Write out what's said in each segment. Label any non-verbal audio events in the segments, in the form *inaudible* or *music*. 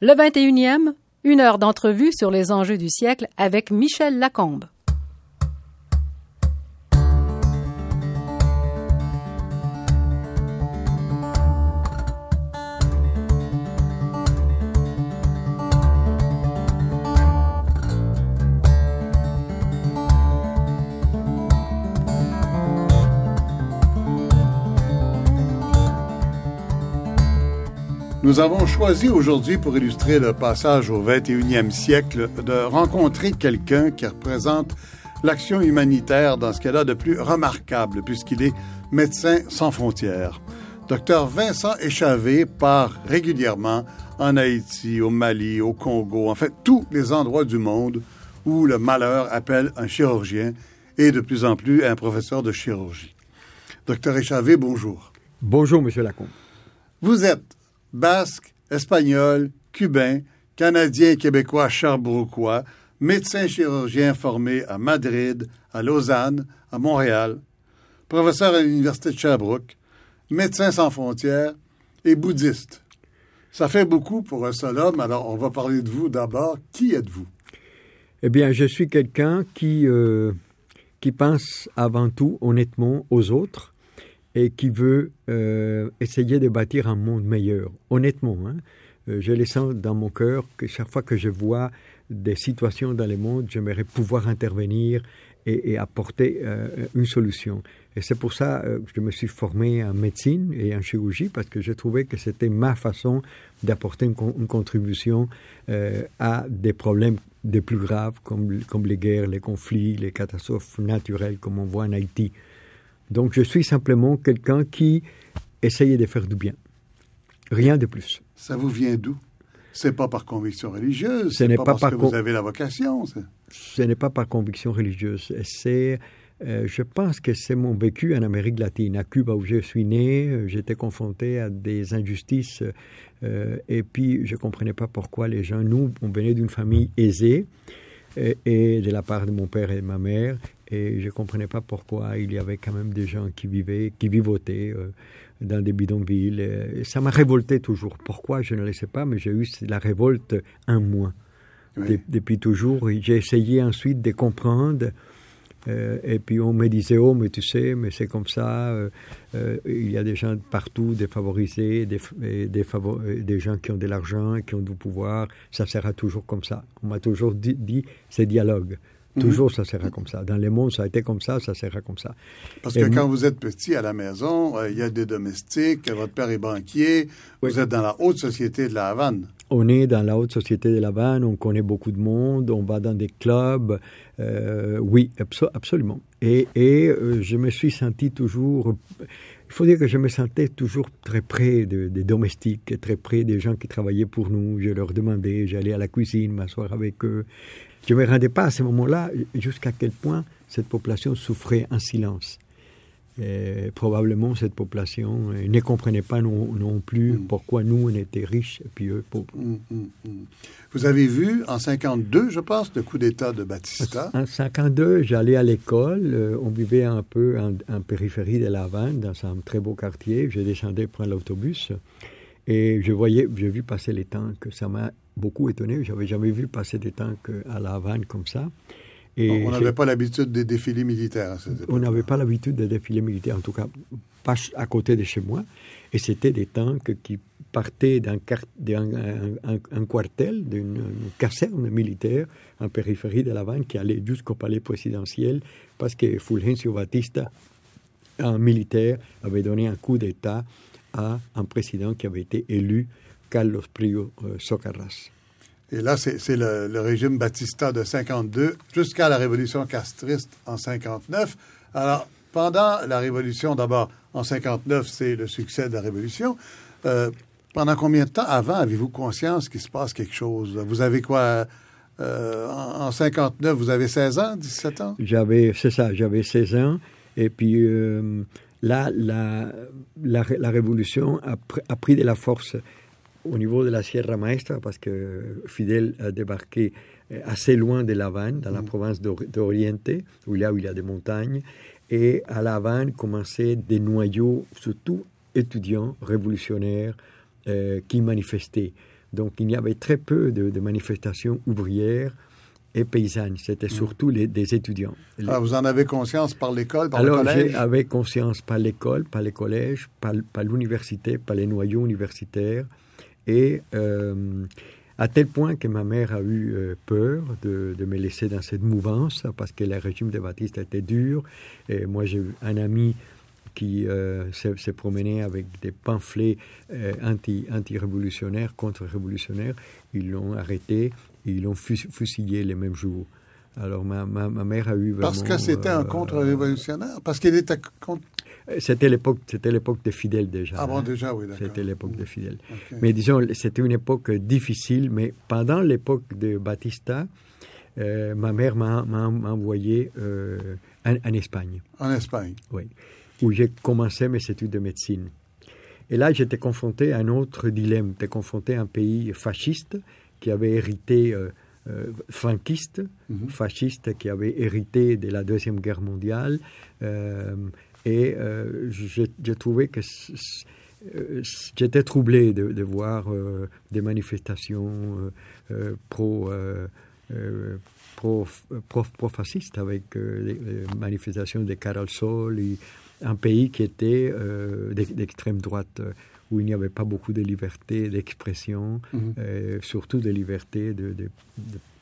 Le 21e, une heure d'entrevue sur les enjeux du siècle avec Michel Lacombe. Nous avons choisi aujourd'hui, pour illustrer le passage au 21e siècle, de rencontrer quelqu'un qui représente l'action humanitaire dans ce qu'elle a de plus remarquable, puisqu'il est médecin sans frontières. Docteur Vincent Échavé part régulièrement en Haïti, au Mali, au Congo, en fait tous les endroits du monde où le malheur appelle un chirurgien et de plus en plus un professeur de chirurgie. Docteur Échavé, bonjour. Bonjour, Monsieur Lacombe. Vous êtes basque, espagnol, cubain, canadien et québécois charbrouquois, médecin chirurgien formé à Madrid, à Lausanne, à Montréal, professeur à l'Université de Sherbrooke, médecin sans frontières et bouddhiste. Ça fait beaucoup pour un seul homme, alors on va parler de vous d'abord. Qui êtes-vous? Eh bien, je suis quelqu'un qui, euh, qui pense avant tout honnêtement aux autres et qui veut euh, essayer de bâtir un monde meilleur, honnêtement. Hein. Euh, je le sens dans mon cœur que chaque fois que je vois des situations dans le monde, j'aimerais pouvoir intervenir et, apporter euh, une solution. Et c'est pour ça que je me suis formé en médecine et en chirurgie, parce que je trouvais que c'était ma façon d'apporter une, contribution à des problèmes des plus graves, comme les guerres, les conflits, les catastrophes naturelles, comme on voit en Haïti. Donc je suis simplement quelqu'un qui essayait de faire du bien. Rien de plus. Ça vous vient d'où? C'est pas par conviction religieuse. Ce n'est pas, parce que vous avez la vocation. Ce n'est pas par conviction religieuse. C'est, euh, je pense que c'est mon vécu en Amérique latine. À Cuba où je suis né, euh, j'étais confronté à des injustices euh, et puis je comprenais pas pourquoi les gens. Nous, on venait d'une famille aisée et, et de la part de mon père et de ma mère et je ne comprenais pas pourquoi il y avait quand même des gens qui vivaient, qui vivotaient euh, dans des bidonvilles. Et ça m'a révolté toujours. Pourquoi Je ne le sais pas, mais j'ai eu la révolte un mois. Oui. depuis toujours. J'ai essayé ensuite de comprendre. Euh, et puis on me disait, oh, mais tu sais, mais c'est comme ça. Euh, euh, il y a des gens partout défavorisés, des, des, favor des gens qui ont de l'argent, qui ont du pouvoir. Ça sera toujours comme ça. On m'a toujours dit, dit c'est dialogue. Toujours, ça sera comme ça. Dans le monde, ça a été comme ça, ça sera comme ça. Parce que quand vous êtes petit à la maison, euh, il y a des domestiques, votre père est banquier, vous êtes dans la haute société de la Havane. On est dans la haute société de la Havane, on connaît beaucoup de monde, on va dans des clubs. Euh, oui, abso absolument. Et, et euh, je me suis senti toujours. Il faut dire que je me sentais toujours très près des de domestiques, très près des gens qui travaillaient pour nous. Je leur demandais, j'allais à la cuisine, m'asseoir avec eux. Je ne me rendais pas à ce moment-là jusqu'à quel point cette population souffrait en silence. Et probablement cette population ne comprenait pas non, non plus mm. pourquoi nous on était riches et puis eux pauvres. Mm, mm, Vous avez vu en 52, je pense, le coup d'État de Batista? En 52, j'allais à l'école. Euh, on vivait un peu en, en, périphérie de La Havane, dans un très beau quartier. Je descendais prendre l'autobus et je voyais, j'ai vu passer les tanks. Ça m'a beaucoup étonné. J'avais jamais vu passer des tanks à La Havane comme ça. Et on n'avait pas l'habitude des défilés militaires. on n'avait pas l'habitude des défilés militaires, en tout cas pas à côté de chez moi. Et c'était des tanks qui partaient d'un un, un, un, quartel, d'une caserne militaire en périphérie de La Havane qui allait jusqu'au palais présidentiel parce que Fulgencio Batista, un militaire, avait donné un coup d'État à un président qui avait été élu Carlos Prio euh, Socarras. Et là, c'est le, le, régime Batista de 52 jusqu'à la révolution castriste en 59. Alors, pendant la révolution, d'abord, en 59, c'est le succès de la révolution. Euh, pendant combien de temps avant avez-vous conscience qu'il se passe quelque chose? Vous avez quoi? Euh, en, en, 59, vous avez 16 ans, 17 ans? J'avais, c'est ça, j'avais 16 ans. Et puis, euh, là, la, la, la révolution a, a, pris de la force au niveau de la Sierra Maestra, parce que Fidel a débarqué assez loin de La Havane, dans la mm. province d'Oriente, où, là où il y a des montagnes, et à La Havane commençaient des noyaux, surtout étudiants révolutionnaires, euh, qui manifestaient. Donc il y avait très peu de, manifestations ouvrières et paysannes. C'était mmh. surtout les, des étudiants. Ah, vous en avez conscience par l'école, par Alors, le collège j'avais conscience par l'école, par les collèges, par, par l'université, par les noyaux universitaires. Et euh, à tel point que ma mère a eu euh, peur de, me laisser dans cette mouvance parce que le régime de Baptiste était dur. Et moi, j'ai eu un ami qui euh, s'est promené avec des pamphlets euh, anti, anti-révolutionnaires, contre-révolutionnaires. Ils l'ont arrêté et ils l'ont fusillé les mêmes jours. Alors ma, ma, mère a eu vraiment... Parce que c'était un contre-révolutionnaire? Parce qu'il était contre... C'était l'époque, c'était l'époque des fidèles déjà. Ah bon, déjà, oui, d'accord. C'était l'époque des fidèles. Mais disons, c'était une époque difficile. Mais pendant l'époque de Batista, euh, ma mère m'a, envoyé euh, en, Espagne. En Espagne. Oui, où j'ai commencé mes études de médecine. Et là, j'étais confronté à un autre dilemme. J'étais confronté à un pays fasciste qui avait hérité. Euh, franquiste, mhm. fasciste qui avait hérité de la Deuxième Guerre mondiale, et euh, j'ai trouvé que euh, j'étais troublé de, voir euh, des manifestations pro, pro, pro, fascistes avec les, manifestations de Carol Sol, un pays qui était d'extrême droite où il n'y avait pas beaucoup de liberté d'expression, mhm. surtout de liberté de, de,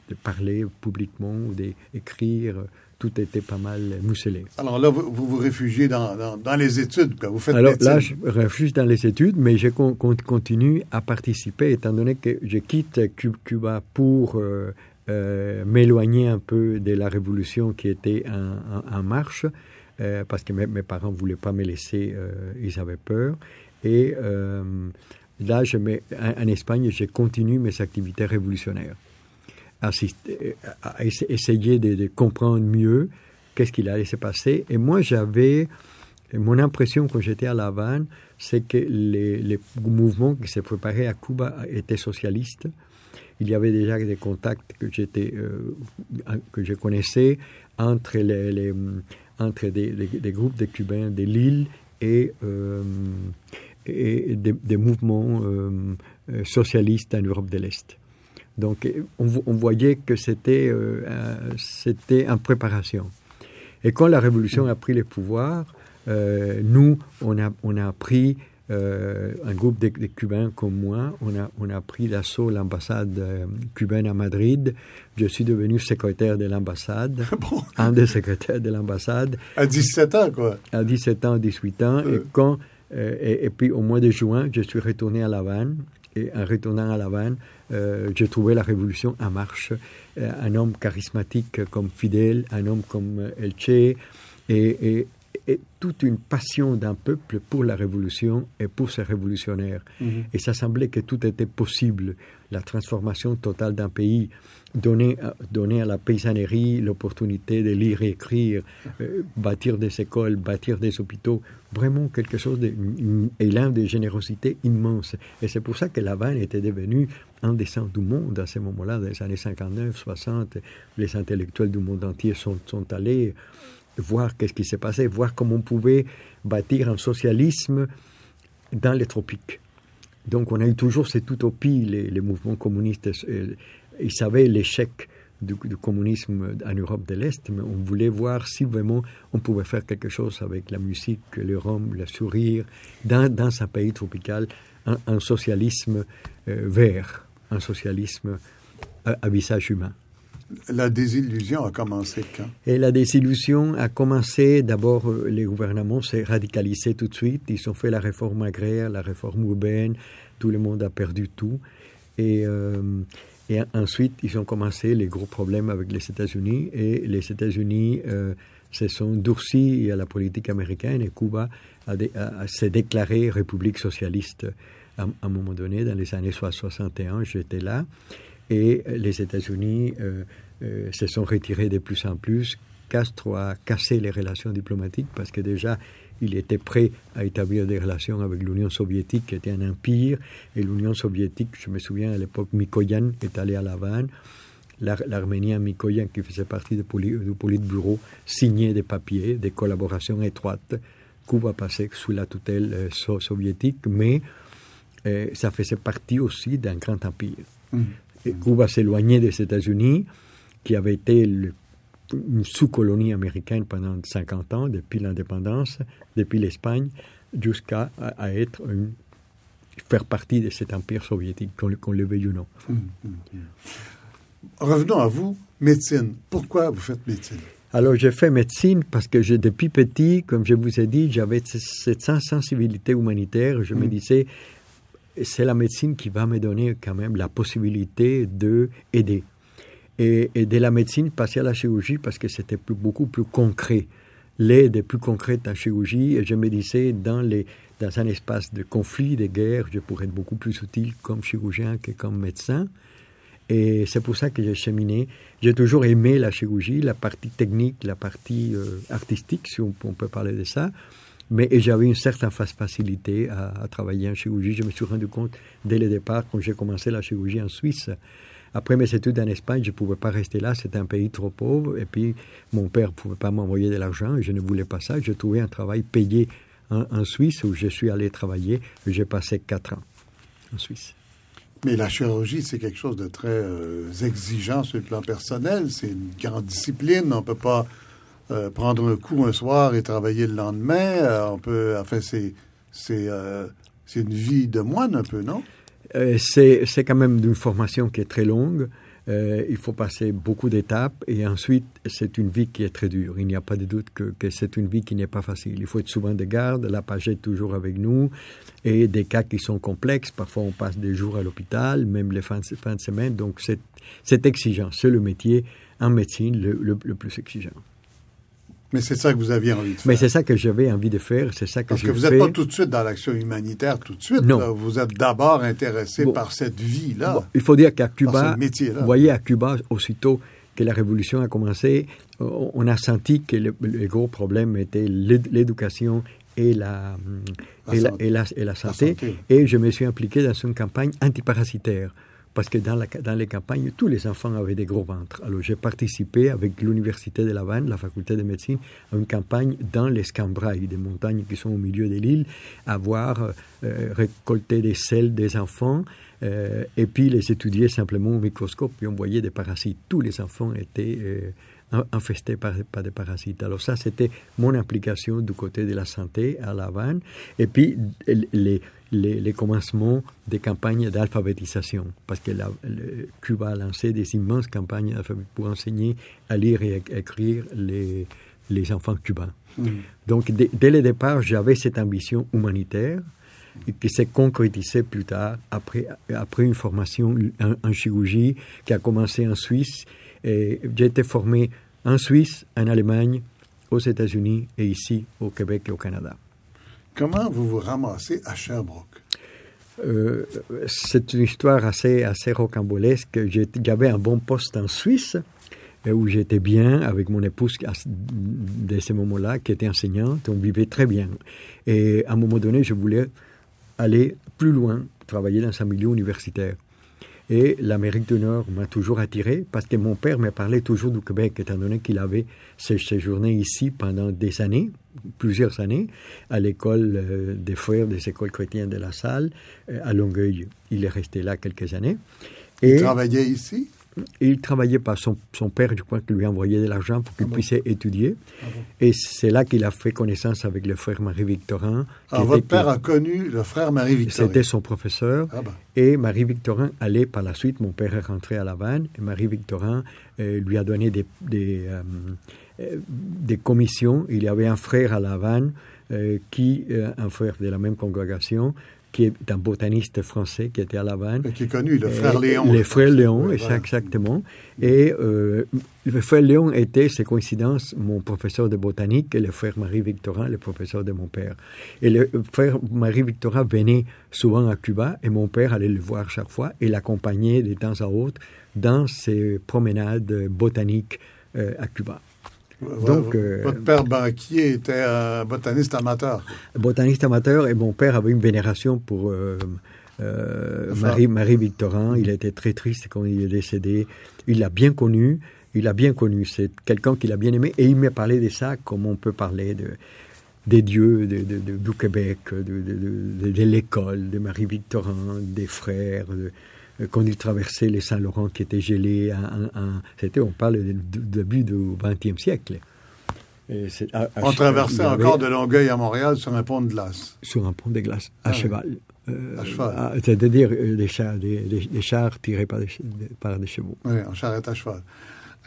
de, parler publiquement ou d'écrire tout était pas mal mousselé. Alors là, vous vous, réfugiez dans, dans, les études, Vous faites Alors là, je réfugie dans les études, mais je continue à participer, étant donné que je quitte Cuba pour euh, euh, m'éloigner un peu de la révolution qui était en, marche, euh, parce que mes, parents ne voulaient pas me laisser, ils avaient peur. Et là, je mets, en Espagne, je continue mes activités révolutionnaires assister, à essayer de, comprendre mieux qu'est-ce qu'il allait se passer. Et moi, j'avais, mon impression quand j'étais à La Havane, c'est que les, les, mouvements qui se préparaient à Cuba étaient socialistes. Il y avait déjà des contacts que, j'étais, euh, que je connaissais entre, les, entre des, des, groupes de Cubains de l'île et, euh, et des, mouvements euh, socialistes en Europe de l'Est. Donc on, voyait que c'était euh, c'était en préparation. Et quand la révolution a pris le pouvoir, euh, nous, on a, on a pris, euh, un groupe de, Cubains comme moi, on a, on a pris l'assaut l'ambassade cubaine à Madrid. Je suis devenu secrétaire de l'ambassade, *laughs* un des secrétaires de l'ambassade. À 17 ans, quoi. À 17 ans, 18 ans. Et, quand, et, et, puis au mois de juin, je suis retourné à La Havane. Et en retournant à La Havane, euh, j'ai trouvé la révolution en marche. Euh, un homme charismatique comme Fidel, un homme comme euh, Elche, et, toute une passion d'un peuple pour la révolution et pour ses révolutionnaires. Mhm. Et ça semblait que tout était possible. La transformation totale d'un pays, donner, donner à la paysannerie l'opportunité de lire et écrire, bâtir des écoles, bâtir des hôpitaux, vraiment quelque chose d'élan de générosité immense. Et c'est pour ça que La était devenue un des centres du monde à ce moment-là, dans les années 59, 60. Les intellectuels du monde entier sont, sont allés voir qu'est-ce qui s'est passé, voir comment on pouvait bâtir un socialisme dans les tropiques. Donc on a eu toujours cette utopie, les, les mouvements communistes, euh, ils savaient l'échec du, communisme en Europe de l'Est, mais on voulait voir si vraiment on pouvait faire quelque chose avec la musique, le rhum, le sourire, dans, dans un pays tropical, un, socialisme euh, vert, un socialisme à, visage humain. La désillusion a commencé quand? Et la désillusion a commencé, d'abord, euh, les gouvernements s'est radicalisé tout de suite. Ils ont fait la réforme agraire, la réforme urbaine, tout le monde a perdu tout. Et, euh, et ensuite, ils ont commencé les gros problèmes avec les États-Unis. Et les États-Unis euh, se sont durcis à la politique américaine et Cuba s'est déclaré république socialiste à, un moment donné, dans les années 61. J'étais là. Et les États-Unis euh, euh, se sont retirés de plus en plus. Castro a cassé les relations diplomatiques parce que déjà, il était prêt à établir des relations avec l'Union soviétique, qui était un empire. Et l'Union soviétique, je me souviens à l'époque, Mikoyan est allé à La Havane. L'Arménien Mikoyan, qui faisait partie du Politburo, signait des papiers, des collaborations étroites. Cuba passait sous la tutelle euh, soviétique, mais euh, ça faisait partie aussi d'un grand empire. Hum. Et Cuba s'éloignait des États-Unis, qui avait été le- une sous-colonie américaine pendant 50 ans, depuis l'indépendance, depuis l'Espagne, jusqu'à à, être une- faire partie de cet empire soviétique, qu'on qu'on le veuille ou non. Revenons à vous, médecine. Pourquoi vous faites médecine? Alors, j'ai fait médecine parce que j'ai, depuis petit, comme je vous ai dit, j'avais cette sens- sensibilité humanitaire. Je me disais, c'est la médecine qui va me donner quand même la possibilité de aider. Et, de la médecine, passer à la chirurgie parce que c'était beaucoup plus concret. L'aide est plus concrète en chirurgie. Et je me disais, dans, un espace de conflit, de guerre, je pourrais être beaucoup plus utile comme chirurgien que comme médecin. Et c'est pour ça que j'ai cheminé. J'ai toujours aimé la chirurgie, la partie technique, la partie euh, artistique, si on, peut parler de ça. Mais j'avais une certaine fa- facilité à travailler en chirurgie. Je me suis rendu compte dès le départ, quand j'ai commencé la chirurgie en Suisse. Après mes études en Espagne, je ne pouvais pas rester là, c'était un pays trop pauvre. Et puis, mon père ne pouvait pas m'envoyer de l'argent je ne voulais pas ça. J'ai trouvé un travail payé en, Suisse où je suis allé travailler. J'ai passé quatre ans en Suisse. Mais la chirurgie, c'est quelque chose de très euh, exigeant sur le plan personnel. C'est une grande discipline. On ne peut pas euh, prendre un coup un soir et travailler le lendemain. Euh, on peut, enfin, c'est c'est une vie de moine un peu, non? Euh, c'est quand même d'une formation qui est très longue. Euh, il faut passer beaucoup d'étapes et ensuite c'est une vie qui est très dure. Il n'y a pas de doute que, c'est une vie qui n'est pas facile. Il faut être souvent de garde, la page est toujours avec nous et des cas qui sont complexes. Parfois on passe des jours à l'hôpital, même les fins de, fins de semaine. Donc c'est exigeant. C'est le métier en médecine le plus exigeant. Mais c'est ça que vous aviez envie de faire. Mais c'est ça que j'avais envie de faire. C'est ça que Parce que vous n'êtes pas tout de suite dans l'action humanitaire tout de suite. Non. là. Vous êtes d'abord intéressé Bon. par cette vie-là. Bon, il faut dire qu'à Cuba, vous voyez, à Cuba, aussitôt que la révolution a commencé, on a senti que le, le gros problème était l'éd- l'éducation et la, La et, la, et, la, et la santé. santé. Et je me suis impliqué dans une campagne antiparasitaire. Parce que dans, les campagnes, tous les enfants avaient des gros ventres. Alors j'ai participé avec l'Université de La Havane, la faculté de médecine, à une campagne dans les Scambrailles, des montagnes qui sont au milieu de l'île, à voir euh, récolter des selles des enfants euh, et puis les étudier simplement au microscope. Puis on voyait des parasites. Tous les enfants étaient euh, in- infestés par, par des parasites. Alors ça, c'était mon implication du côté de la santé à La Havane. Et puis les, les, les commencements des campagnes d'alphabétisation, parce que la, le- Cuba a lancé des immenses campagnes pour enseigner à lire et à écrire les, les enfants cubains. Donc, dès, dès le départ, j'avais cette ambition humanitaire et qui s'est concrétisée plus tard après, après une formation en, en chirurgie qui a commencé en Suisse. Et J'ai été formé en Suisse, en Allemagne, aux États-Unis et ici au Québec et au Canada. Comment vous vous ramassez à Sherbrooke? Euh, c'est une histoire assez, assez rocambolesque. J'avais un bon poste en Suisse euh, où j'étais bien avec mon épouse à ce- moments-là, qui était enseignante. On vivait très bien. Et à un moment donné, je voulais aller plus loin, travailler dans un milieu universitaire. Et l'Amérique du Nord m'a toujours attiré parce que mon père me parlait toujours du Québec, étant donné qu'il avait sé- séjourné ici pendant des années, plusieurs années, à l'école euh, des frères des écoles chrétiennes de la Salle, euh, à Longueuil. Il est resté là quelques années. Et travaillez ici? il travaillait pas. Son, son père, je crois, qu'il lui envoyait de l'argent pour qu'il Ah bon? puisse étudier. Ah bon? Et c'est là qu'il a fait connaissance avec le frère Marie-Victorin. qui Alors, était- votre père a connu le frère Marie-Victorin? C'était son professeur. Ah ben. Et Marie-Victorin allait par la suite, mon père est rentré à La Havane, et Marie-Victorin euh, lui a donné des, des, des commissions. Il y avait un frère à La Havane, euh, qui, euh, un frère de la même congrégation, qui est un botaniste français qui était à La Havane. Qui est connu, le frère Léon. Les frères. Léon, exactement. Et euh, le frère Léon était, c'est coïncidence, mon professeur de botanique et le frère Marie-Victorin, le professeur de mon père. Et le frère Marie-Victorin venait souvent à Cuba et mon père allait le voir chaque fois et l'accompagnait de temps à autre dans ses promenades botaniques euh, à Cuba. Donc, euh, Votre père banquier était un botaniste amateur. botaniste amateur et mon père avait une vénération pour euh, euh, Marie, Marie-Victorin. Il était très triste quand il est décédé. Il l'a bien connu. Il l'a bien connu. C'est quelqu'un qu'il a bien aimé. Et il m'a parlé de ça comme on peut parler de... des dieux de, du Québec, de, l'école, de Marie-Victorin, des frères, quand ils traversaient les Saint-Laurent qui étaient gelés. C'était, on parle du début du XXe siècle. on traversait encore de Longueuil à Montréal sur un pont de glace. Sur un pont de glace, à ah cheval. Euh, à cheval. C'est-à-dire euh, des chars, des, chars tirés par des, par des chevaux. Oui, en charrette à cheval.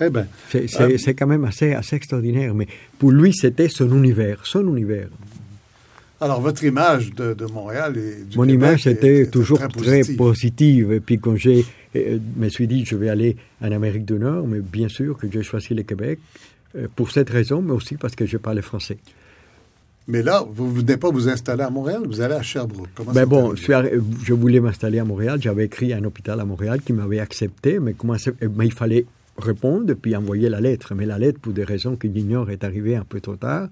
Eh ben, c'est euh, quand même assez, assez extraordinaire, mais pour lui, c'était son univers, son univers. Alors, votre image de, de Montréal et du Mon image était toujours très, positive. Et puis, quand je me suis dit, je vais aller en Amérique du Nord, mais bien sûr que j'ai choisi le Québec pour cette raison, mais aussi parce que je parlais français. Mais là, vous ne venez pas vous installer à Montréal, vous allez à Sherbrooke. Comment ben bon, je, voulais m'installer à Montréal. J'avais écrit à un hôpital à Montréal qui m'avait accepté, mais, comment mais il fallait répondre puis envoyer la lettre. Mais la lettre, pour des raisons que j'ignore, est arrivée un peu trop tard.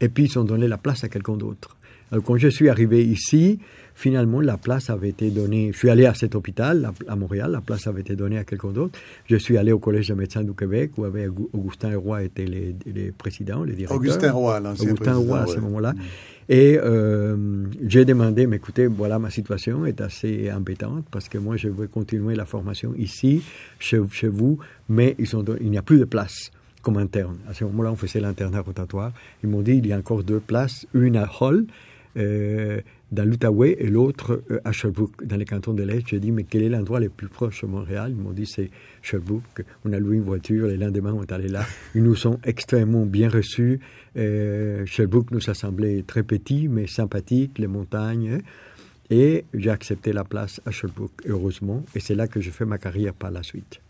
Et puis, ils ont donné la place à quelqu'un d'autre. Alors, quand je suis arrivé ici, Finalement, la place avait été donnée. Je suis allé à cet hôpital, à Montréal, la place avait été donnée à quelqu'un d'autre. Je suis allé au Collège de médecins du Québec, où avait Augustin Roy était les, les présidents, les directeurs. Augustin Roy, l'ancien Augustin Roy, à ce moment-là. Mm. Et euh, j'ai demandé, mais écoutez, voilà, ma situation est assez embêtante parce que moi, je veux continuer la formation ici, chez, chez vous, mais ils sont, il n'y a plus de place interne. À ce moment-là, on faisait l'internat rotatoire. Ils m'ont dit, il y a encore deux places, une à Hall, euh, dans l'Outaouais et l'autre euh, à Sherbrooke, dans les cantons de l'Est. J'ai dit, mais quel est l'endroit le plus proche de Montréal? Ils m'ont dit, c'est Sherbrooke. On a loué une voiture, les lendemains, on est allé là. Ils nous sont extrêmement bien reçus. Euh, Sherbrooke nous a semblé très petit, mais sympathique, les montagnes. Et j'ai accepté la place à Sherbrooke, heureusement. Et c'est là que je fais ma carrière par la suite.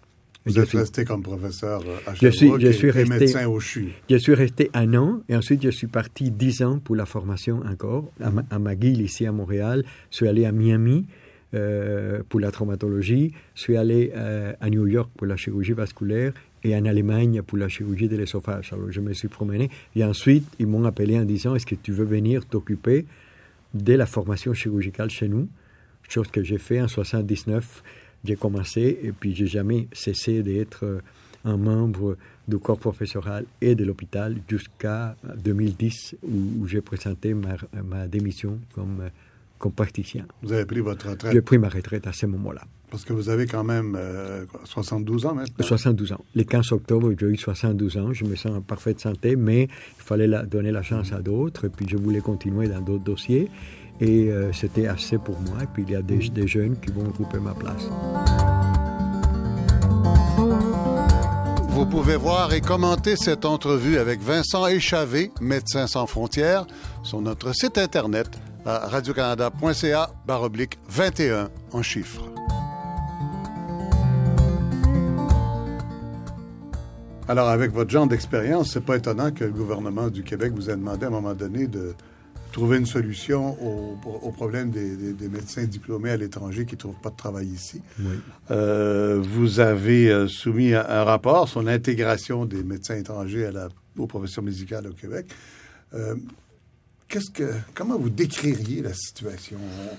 Vous êtes resté comme professeur à je suis, je suis resté, médecin au CHU. Je suis resté un an et ensuite je suis parti dix ans pour la formation encore à, McGill ici à Montréal. Je suis allé à Miami euh, pour la traumatologie. Je suis allé euh, à New York pour la chirurgie vasculaire et en Allemagne pour la chirurgie de l'esophage. Alors je me suis promené et ensuite ils m'ont appelé en disant est-ce que tu veux venir t'occuper de la formation chirurgicale chez nous? Chose que j'ai fait en 79 j'ai commencé et puis j'ai jamais cessé d'être euh, un membre du corps professoral et de l'hôpital jusqu'à 2010 où, j'ai présenté ma, ma, démission comme, euh, comme praticien. Vous avez pris votre retraite? J'ai pris ma retraite à ce moment-là. Parce que vous avez quand même 72 euh, ans maintenant? 72 ans. Le 15 octobre, j'ai eu 72 ans. Je me sens en parfaite santé, mais il fallait la, donner la chance à d'autres. Et puis je voulais continuer dans d'autres dossiers. Et euh, c'était assez pour moi. Et puis il y a des, jeunes qui vont occuper ma place. Vous pouvez voir et commenter cette entrevue avec Vincent Échavé, médecin sans frontières, sur notre site internet à radiocanada.ca baroblique 21 en chiffres. Alors, avec votre genre d'expérience, c'est pas étonnant que le gouvernement du Québec vous ait demandé à un moment donné de trouver une solution au, problème des, médecins diplômés à l'étranger qui ne trouvent pas de travail ici. Euh, vous avez euh, soumis un, rapport sur l'intégration des médecins étrangers à la, aux professions médicales au Québec. Euh, qu'est-ce que, comment vous décririez la situation? On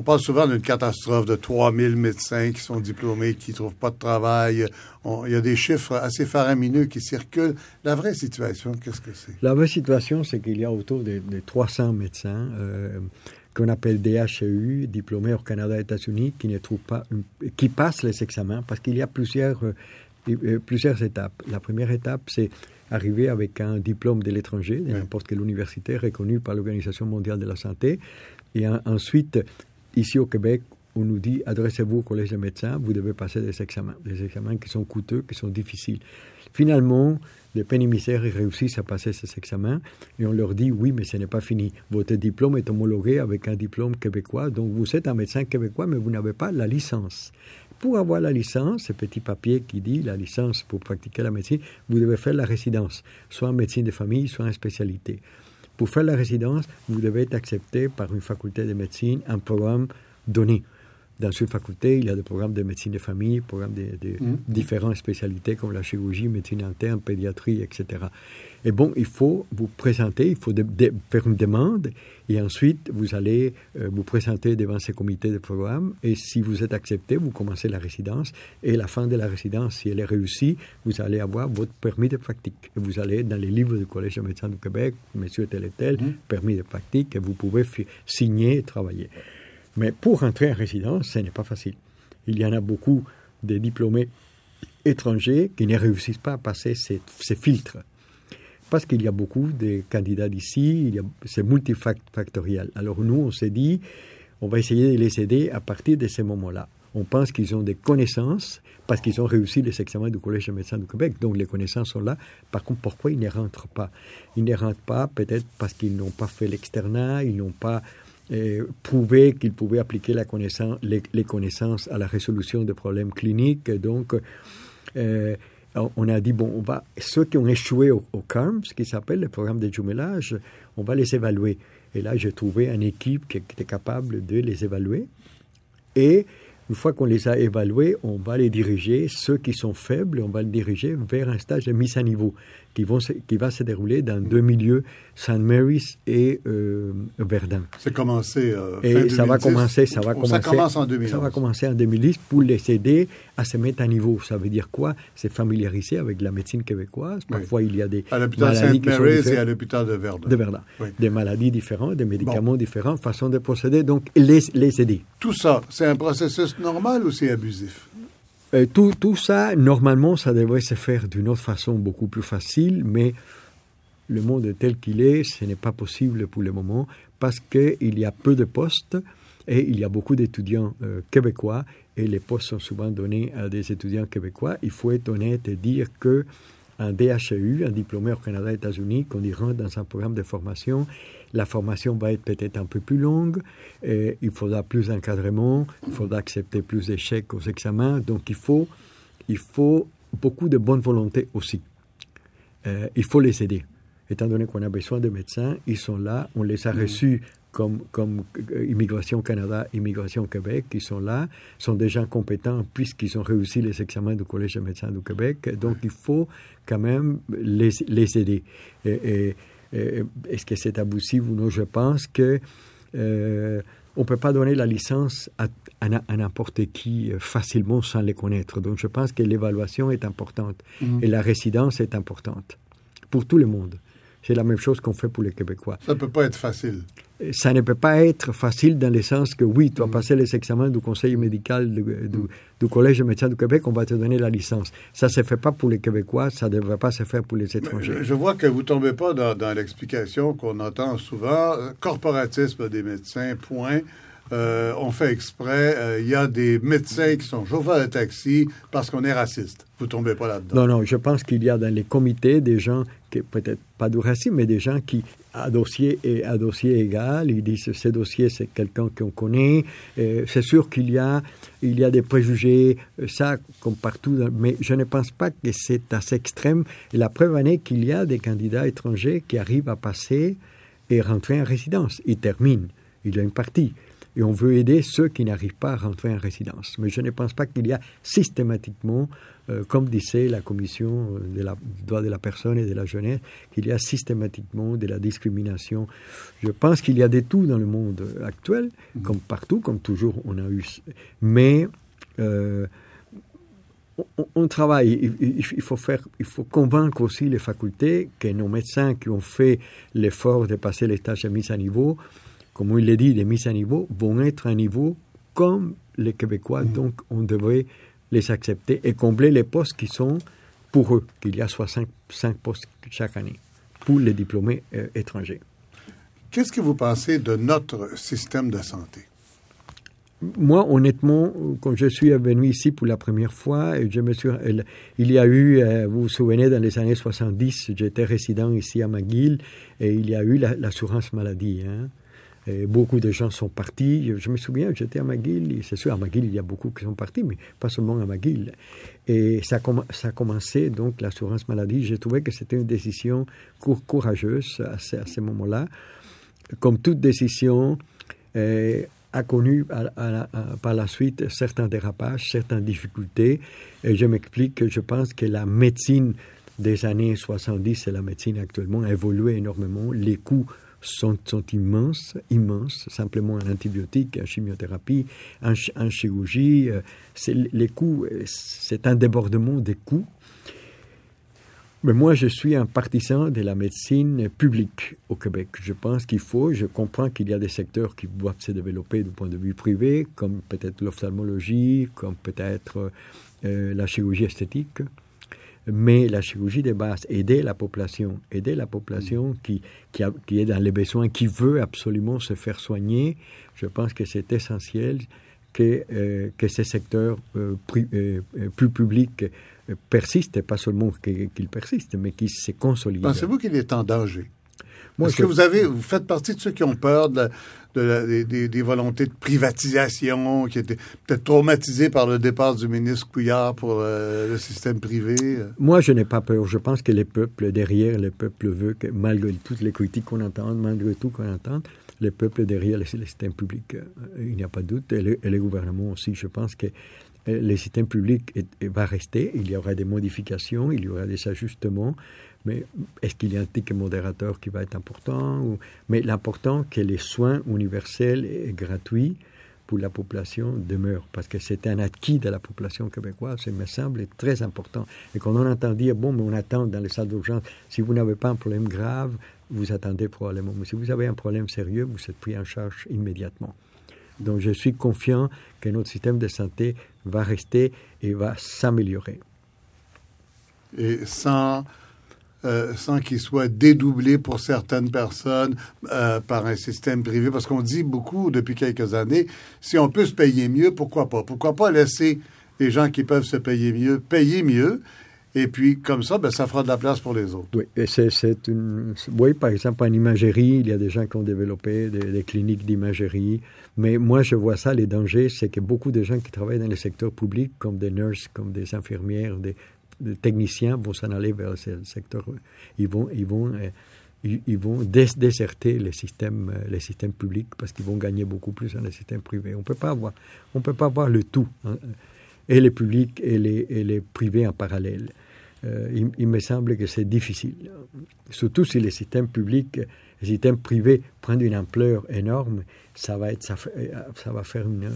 parle souvent d'une catastrophe de 3000 médecins qui sont diplômés, qui ne trouvent pas de travail. il y a des chiffres assez faramineux qui circulent. La vraie situation, qu'est-ce que c'est? La vraie situation, c'est qu'il y a autour de, 300 médecins euh, qu'on appelle DHEU, diplômés au Canada et États-Unis, qui ne trouvent pas, qui passent les examens parce qu'il y a plusieurs, euh, euh, plusieurs étapes. La première étape, c'est arriver avec un diplôme de l'étranger, de n'importe quelle université reconnue par l'Organisation mondiale de la santé, et ensuite ici au Québec, on nous dit adressez-vous au collège des médecins, vous devez passer des examens, des examens qui sont coûteux, qui sont difficiles. Finalement, les pénimissaires réussissent à passer ces examens et on leur dit oui, mais ce n'est pas fini. Votre diplôme est homologué avec un diplôme québécois, donc vous êtes un médecin québécois, mais vous n'avez pas la licence. Pour avoir la licence, ce petit papier qui dit la licence pour pratiquer la médecine, vous devez faire la résidence, soit en médecine de famille, soit en spécialité. Pour faire la résidence, vous devez être accepté par une faculté de médecine, un programme donné. Dans une faculté, il y a des programmes de médecine de famille, programmes de, de Mhm. différentes spécialités comme la chirurgie, médecine interne, pédiatrie, etc. Et bon, il faut vous présenter, il faut de- de- faire une demande et ensuite vous allez euh, vous présenter devant ces comités de programme et si vous êtes accepté, vous commencez la résidence et à la fin de la résidence, si elle est réussie, vous allez avoir votre permis de pratique. Et vous allez dans les livres du Collège de médecins du Québec, monsieur tel et tel, Mhm. permis de pratique et vous pouvez signer et travailler. Mais pour rentrer en résidence, ce n'est pas facile. Il y en a beaucoup de diplômés étrangers qui ne réussissent pas à passer ces, filtres. Parce qu'il y a beaucoup de candidats d'ici, c'est multifactoriel. Alors nous, on s'est dit, on va essayer de les aider à partir de ces moments-là. On pense qu'ils ont des connaissances parce qu'ils ont réussi les examens du Collège de médecins du Québec, donc les connaissances sont là. Par contre, pourquoi ils ne rentrent pas? Ils ne rentrent pas peut-être parce qu'ils n'ont pas fait l'externat, ils n'ont pas euh, prouvé qu'ils pouvaient appliquer les, connaissances à la résolution de problèmes cliniques. Donc, euh, on a dit, bon, on va, ceux qui ont échoué au CARM, ce qui s'appelle le programme de jumelage, on va les évaluer. Et là, j'ai trouvé une équipe qui était capable de les évaluer. Et une fois qu'on les a évalués, on va les diriger, ceux qui sont faibles, on va les diriger vers un stage de mise à niveau qui, vont se- qui va se dérouler dans deux milieux, St. Mary's et euh, Verdun. C'est commencé euh, fin Et ça va 2010. commencer, ça va commencer. Ça commence en 2011. Ça va commencer en 2010 pour les aider à se mettre à niveau. Ça veut dire quoi? C'est familiariser avec la médecine québécoise. Oui. Parfois, il y a des À l'hôpital sont Sainte-Mary's et à l'hôpital de Verdun. de Verdun. Oui. Des maladies différentes, des médicaments différents, façon de procéder. Donc, les, les aider. Tout ça, c'est un processus normal ou c'est abusif? Euh, tout, tout ça, normalement, ça devrait se faire d'une autre façon beaucoup plus facile, mais le monde tel qu'il est, ce n'est pas possible pour le moment parce qu'il y a peu de postes et il y a beaucoup d'étudiants euh, québécois et les postes sont souvent donnés à des étudiants québécois. Il faut être honnête et dire que un DHEU, un diplômé au Canada et aux États-Unis, qu'on rentre dans un programme de formation, la formation va être peut-être un peu plus longue, et il faudra plus d'encadrement, il faudra accepter plus d'échecs aux examens, donc il faut, il faut beaucoup de bonne volonté aussi. Euh, il faut les aider. Étant donné qu'on a besoin de médecins, ils sont là, on les a reçus comme, comme euh, Immigration Canada, Immigration Québec, ils sont là, sont des gens compétents puisqu'ils ont réussi les examens du Collège des médecins du Québec. Donc il faut quand même les, les aider. Et, et- et Est-ce que c'est abusif ou non? Je pense que euh, on ne peut pas donner la licence à, à na- à n'importe qui euh, facilement sans les connaître. Donc je pense que l'évaluation est importante et la résidence est importante pour tout le monde. C'est la même chose qu'on fait pour les Québécois. Ça ne peut pas être facile. Ça ne peut pas être facile dans le sens que oui, tu as passé les examens du conseil médical du, du- du Collège de médecins du Québec, on va te donner la licence. Ça ne se fait pas pour les Québécois, ça ne devrait pas se faire pour les étrangers. Je, je vois que vous ne tombez pas dans, dans l'explication qu'on entend souvent. euh, Corporatisme des médecins, point. Euh, on fait exprès. euh, Il y a des médecins qui sont chauffeurs de taxi parce qu'on est raciste. Vous ne tombez pas là-dedans. Non, non, je pense qu'il y a dans les comités des gens, peut-être pas du racisme, mais des gens qui, à dossier, et à dossier égal, ils disent ce dossier, c'est quelqu'un qu'on connaît. C'est sûr qu'il y a, il y a des préjugés, euh, ça, comme partout, mais je ne pense pas que c'est assez extrême. La preuve en est qu'il y a des candidats étrangers qui arrivent à passer et rentrer en résidence. Ils terminent. Il y a une partie. Et on veut aider ceux qui n'arrivent pas à rentrer en résidence. Mais je ne pense pas qu'il y a systématiquement, euh, comme disait la commission euh, de la, du droit de la personne et de la jeunesse, qu'il y a systématiquement de la discrimination. Je pense qu'il y a des tout dans le monde actuel, comme partout, comme toujours on a eu. Mais euh, on, on travaille. Il, faut faire, il faut convaincre aussi les facultés que nos médecins qui ont fait l'effort de passer les tâches de mise à niveau, comme il l'a dit, les mises à niveau, vont être à niveau comme les Québécois. Donc, on devrait les accepter et combler les postes qui sont pour eux, qu'il y a 65 postes chaque année pour les diplômés euh, étrangers. Qu'est-ce que vous pensez de notre système de santé? Moi, honnêtement, quand je suis venu ici pour la première fois, je me suis, il y a eu, euh, vous vous souvenez, dans les années 70, j'étais résident ici à McGill et il y a eu la- l'assurance maladie. hein. Beaucoup de gens sont partis. Je, me souviens, j'étais à McGill. C'est sûr, à McGill, il y a beaucoup qui sont partis, mais pas seulement à McGill. Et ça, ça a commencé, donc, l'assurance maladie. J'ai trouvé que c'était une décision cour- courageuse à ce, moment-là. Comme toute décision, euh, a connu par la suite certains dérapages, certaines difficultés. Et je m'explique que je pense que la médecine des années 70 et la médecine actuellement a évolué énormément. Les coûts sont, immenses, immenses. Simplement un antibiotique, en chimiothérapie, en, chirurgie, euh, les coûts, c'est un débordement des coûts. Mais moi, je suis un partisan de la médecine publique au Québec. Je pense qu'il faut, je comprends qu'il y a des secteurs qui doivent se développer du point de vue privé, comme peut-être l'ophtalmologie, comme peut-être euh, la chirurgie esthétique. Mais la chirurgie de base, aider la population, aider la population qui, qui, qui est dans les besoins, qui veut absolument se faire soigner, je pense que c'est essentiel que, euh, que ces secteurs euh, plus publics persiste, et pas seulement qu'il persiste, mais qu'il s'est consolidé. Pensez-vous qu'il est en danger? Est-ce que vous avez, vous faites partie de ceux qui ont peur de, des, volontés de privatisation, qui étaient peut-être traumatisés par le départ du ministre Couillard pour euh, le système privé? Moi, je n'ai pas peur. Je pense que les peuples derrière, les peuples veulent que, malgré toutes les critiques qu'on entend, malgré tout qu'on entend, les peuples derrière le système public, euh, il n'y a pas de doute, et, et les gouvernements aussi. Je pense que euh, le système public va rester, il y aura des modifications, il y aura des ajustements, mais est-ce qu'il y a un ticket modérateur qui va être important Mais l'important, que les soins universels et gratuits pour la population demeurent, parce que c'est un acquis de la population québécoise, ça me semble très important. Et quand on entend dire, bon, mais on attend dans les salles d'urgence, si vous n'avez pas un problème grave, vous attendez probablement. Mais si vous avez un problème sérieux, vous êtes pris en charge immédiatement. Donc je suis confiant que notre système de santé va rester et va s'améliorer. Et sans, euh, sans qu'il soit dédoublé pour certaines personnes euh, par un système privé, parce qu'on dit beaucoup depuis quelques années, si on peut se payer mieux, pourquoi pas? Pourquoi pas laisser les gens qui peuvent se payer mieux payer mieux? Et puis, comme ça, ben, ça fera de la place pour les autres. Oui, et c'est, oui, par exemple, en imagerie, il y a des gens qui ont développé des, cliniques d'imagerie. Mais moi, je vois ça, les dangers, c'est que beaucoup de gens qui travaillent dans le secteur public, comme des nurses, comme des infirmières, des, techniciens, vont s'en aller vers ce secteur. Ils vont, ils vont, euh, ils, vont déserter les systèmes, les systèmes publics parce qu'ils vont gagner beaucoup plus dans les systèmes privés. On peut peut pas avoir le tout. Hein, et les publics et les, et les privés en parallèle. Euh, il, me semble que c'est difficile. Surtout si les systèmes publics, les systèmes privés prennent une ampleur énorme, ça va, être, ça va faire une,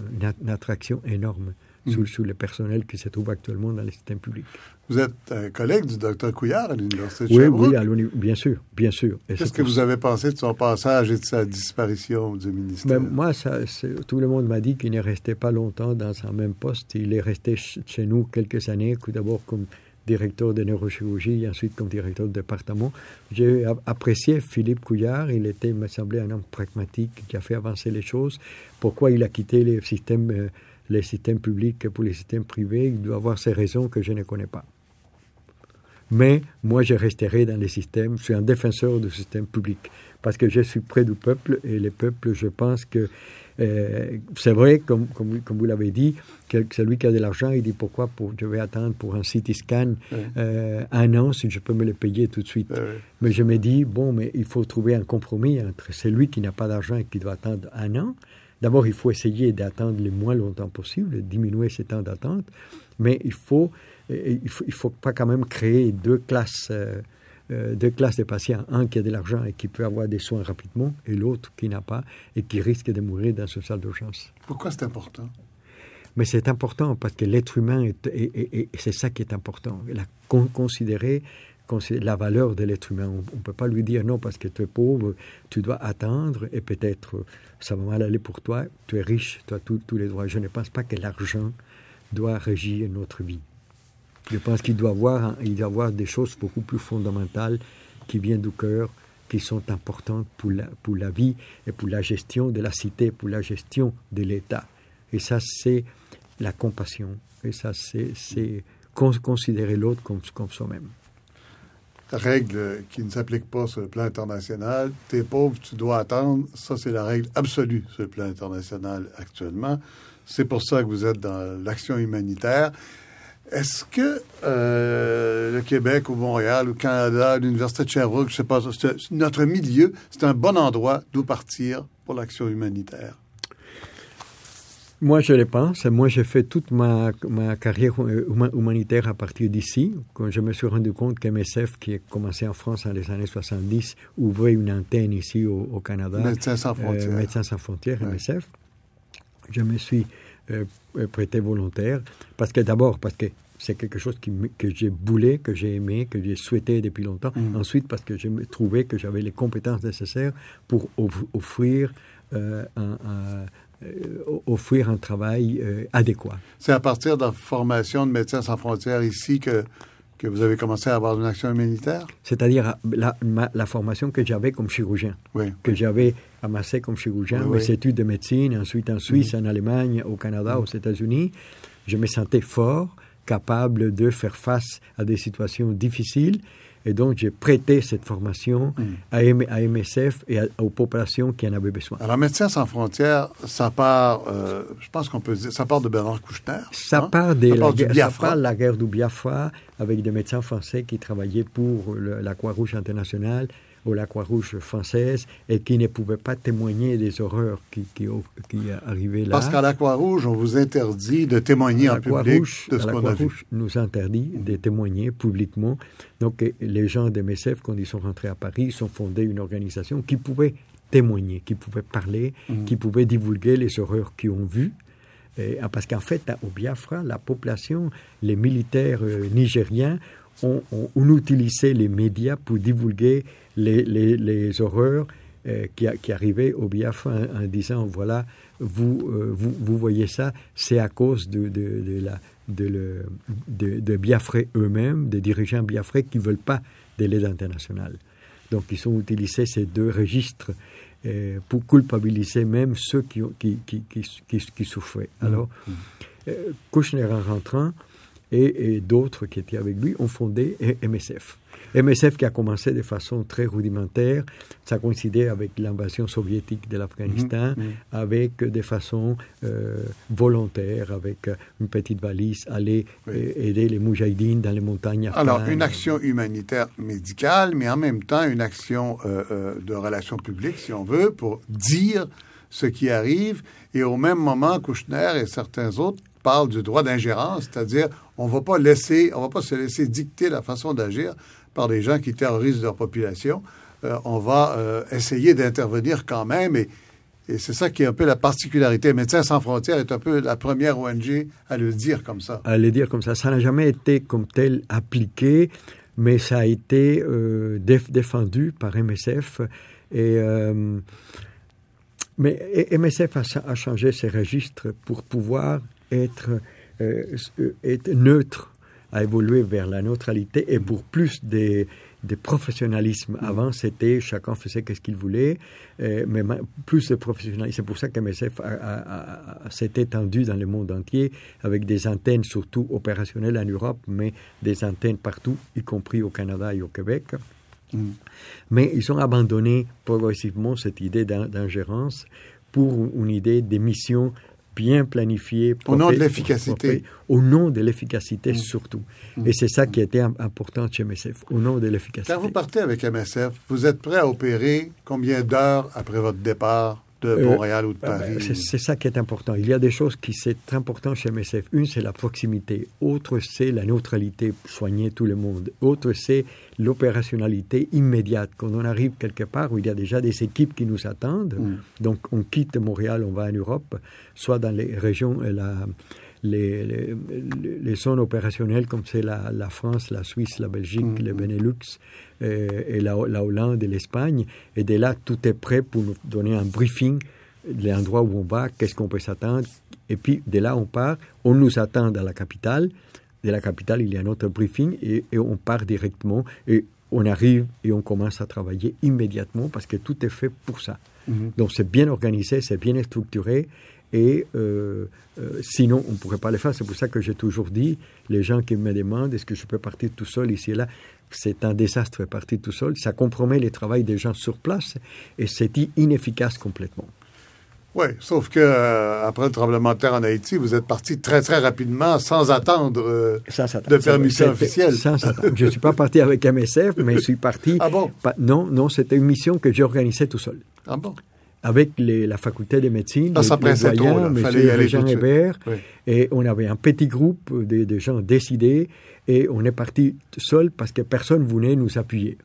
attraction énorme mm. sur, le personnel qui se trouve actuellement dans les systèmes publics. Vous êtes un collègue du docteur Couillard à l'Université de Sherbrooke? Oui, oui, bien sûr, bien sûr. Qu'est-ce que vous avez pensé de son passage et de sa disparition du ministère? Ben, moi, ça, tout le monde m'a dit qu'il ne restait pas longtemps dans son même poste. Il est resté chez nous quelques années, tout d'abord comme directeur de neurochirurgie et ensuite comme directeur de département. J'ai apprécié Philippe Couillard. Il était, il me semblait, un homme pragmatique qui a fait avancer les choses. Pourquoi il a quitté les systèmes, euh, les systèmes publics pour les systèmes privés Il doit avoir ses raisons que je ne connais pas. Mais moi, je resterai dans les systèmes. Je suis un défenseur du système public parce que je suis près du peuple et le peuple, je pense que euh, c'est vrai, comme, comme, vous l'avez dit, que celui qui a de l'argent, il dit pourquoi pour, je vais attendre pour un CT scan euh, un an si je peux me le payer tout de suite. Mais je me dis, bon, mais il faut trouver un compromis entre celui qui n'a pas d'argent et qui doit attendre un an. D'abord, il faut essayer d'attendre le moins longtemps possible, diminuer ces temps d'attente, mais il faut, il faut, il faut pas quand même créer deux classes. Euh, euh, deux classes de patients, un qui a de l'argent et qui peut avoir des soins rapidement, et l'autre qui n'a pas et qui risque de mourir dans ce salle d'urgence. Pourquoi c'est important? Mais c'est important parce que l'être humain, est, et, c'est ça qui est important. La, considérer la valeur de l'être humain. On ne peut pas lui dire non parce que tu es pauvre, tu dois attendre et peut-être ça va mal aller pour toi, tu es riche, tu as tous les droits. Je ne pense pas que l'argent doit régir notre vie. Je pense qu'il doit avoir, il doit avoir des choses beaucoup plus fondamentales qui viennent du cœur, qui sont importantes pour la, pour la vie et pour la gestion de la cité, pour la gestion de l'État. Et ça, c'est la compassion. Et ça, c'est considérer l'autre comme soi-même. Règle qui ne s'applique pas sur le plan international. T'es pauvre, tu dois attendre. Ça, c'est la règle absolue sur le plan international actuellement. C'est pour ça que vous êtes dans l'action humanitaire. Est-ce que euh, le Québec ou Montréal ou Canada, l'Université de Sherbrooke, je sais pas, notre milieu, c'est un bon endroit d'où partir pour l'action humanitaire? Moi, je le pense. Moi, j'ai fait toute ma, ma carrière humanitaire à partir d'ici. Quand je me suis rendu compte qu'MSF, qui a commencé en France dans les années 70, ouvrait une antenne ici au, Canada. Médecins sans frontières. Médecins sans frontières, MSF. Je me suis prêté volontaire. Parce que d'abord, parce que c'est quelque chose qui, que j'ai voulu, que j'ai aimé, que j'ai souhaité depuis longtemps. Mm. Ensuite, parce que j'ai trouvé que j'avais les compétences nécessaires pour offrir euh, un, euh, offrir un travail euh, adéquat. C'est à partir de la formation de Médecins sans frontières ici que, que vous avez commencé à avoir une action humanitaire? C'est-à-dire la, la, formation que j'avais comme chirurgien, oui. que j'avais amassé comme chirurgien, mes études de médecine, ensuite en Suisse, mm. en Allemagne, au Canada, mm. aux États-Unis. Je me sentais fort capable de faire face à des situations difficiles. Et donc, j'ai prêté cette formation mm. à, à, MSF et aux populations qui en avaient besoin. Alors, Médecins sans frontières, ça part, euh, je pense qu'on peut dire, ça part de Bernard Kouchner. Ça part, de la, guerre, ça part de la guerre du Biafra avec des médecins français qui travaillaient pour la Croix-Rouge internationale ou la Croix-Rouge française et qui ne pouvaient pas témoigner des horreurs qui, qui, qui arrivaient là. Parce qu'à la Croix-Rouge, on vous interdit de témoigner en public de ce qu'on a vu. nous interdit de témoigner publiquement. Donc les gens de MSF, quand ils sont rentrés à Paris, ils ont fondé une organisation qui pouvait témoigner, qui pouvait parler, mm. qui pouvait divulguer les horreurs qu'ils ont vues. Ah, parce qu'en fait, au Biafra, la population, les militaires euh, nigériens ont, utilisé les médias pour divulguer les, les, les horreurs euh, qui, qui, arrivaient au Biafra en, disant voilà, vous, euh, vous, vous, voyez ça, c'est à cause de, de, de la, de, le, de, de Biafra eux-mêmes, des dirigeants Biafra qui ne veulent pas de l'aide internationale. Donc, ils ont utilisé ces deux registres euh, pour culpabiliser même ceux qui, qui, qui, qui, souffraient. Mmh. Alors, mmh. Kouchner, en rentrant, et, et d'autres qui étaient avec lui, ont fondé MSF. MSF qui a commencé de façon très rudimentaire, ça coïncidait avec l'invasion soviétique de l'Afghanistan, mhm, mhm. avec de façon euh, volontaire, avec une petite valise, aller euh, aider les moujahidines dans les montagnes. Alors, une action humanitaire médicale, mais en même temps une action euh, de relations publiques, si on veut, pour dire ce qui arrive. Et au même moment, Kouchner et certains autres parlent du droit d'ingérence, c'est-à-dire on va pas laisser, on va pas se laisser dicter la façon d'agir par des gens qui terrorisent leur population. Euh, on va euh, essayer d'intervenir quand même et, c'est ça qui est un peu la particularité. Médecins sans frontières est un peu la première ONG à le dire comme ça. À le dire comme ça. Ça n'a jamais été comme tel appliqué, mais ça a été euh, défendu par MSF. Et, mais MSF a, changé ses registres pour pouvoir être, être neutre a évolué vers la neutralité et pour plus de, de professionnalisme. Avant, c'était chacun faisait ce qu'il voulait, euh, mais plus de professionnalisme. C'est pour ça que MSF s'est étendu dans le monde entier avec des antennes surtout opérationnelles en Europe, mais des antennes partout, y compris au Canada et au Québec. Mm. Mais ils ont abandonné progressivement cette idée d'ingérence pour une idée de mission bien planifié. Au nom de l'efficacité. Au nom de l'efficacité mm. surtout. Mm. Et c'est ça qui était important chez MSF, au nom de l'efficacité. Quand vous partez avec MSF, vous êtes prêt à opérer combien d'heures après votre départ? De euh, Montréal ou de bah, Paris. c'est ça qui est important. Il y a des choses qui sont importantes chez MSF. Une, c'est la proximité. Autre, c'est la neutralité, soigner tout le monde. Autre, c'est l'opérationnalité immédiate. Quand on arrive quelque part où il y a déjà des équipes qui nous attendent, mm. donc on quitte Montréal, on va en Europe, soit dans les régions, euh, la, les, les, les, zones opérationnelles comme c'est la, la, France, la Suisse, la Belgique, mm. le Benelux, euh, et la, la, Hollande et l'Espagne. Et de là, tout est prêt pour nous donner un briefing de l'endroit où on va, qu'est-ce qu'on peut s'attendre. Et puis, de là, on part. On nous attend dans la capitale. De la capitale, il y a notre briefing et, et on part directement. Et on arrive et on commence à travailler immédiatement parce que tout est fait pour ça. Mm-hmm. Donc, c'est bien organisé, c'est bien structuré. Et euh, euh, sinon, on ne pourrait pas le faire. C'est pour ça que j'ai toujours dit, les gens qui me demandent est-ce que je peux partir tout seul ici et là, c'est un désastre partir tout seul. Ça compromet le travail des gens sur place et c'est inefficace complètement. Oui, sauf que euh, après le tremblement de terre en Haïti, vous êtes parti très très rapidement sans attendre euh, de permission officielle. Je ne suis pas parti avec MSF, mais je suis parti. Ah bon? Non, non, c'était une mission que j'ai organisée tout seul. Ah bon? Avec les, la faculté de médecine, ça, ça les doyens, M. Jean. Hébert, Oui. et on avait un petit groupe de, de gens décidés, et on est parti seul parce que personne voulait nous appuyer.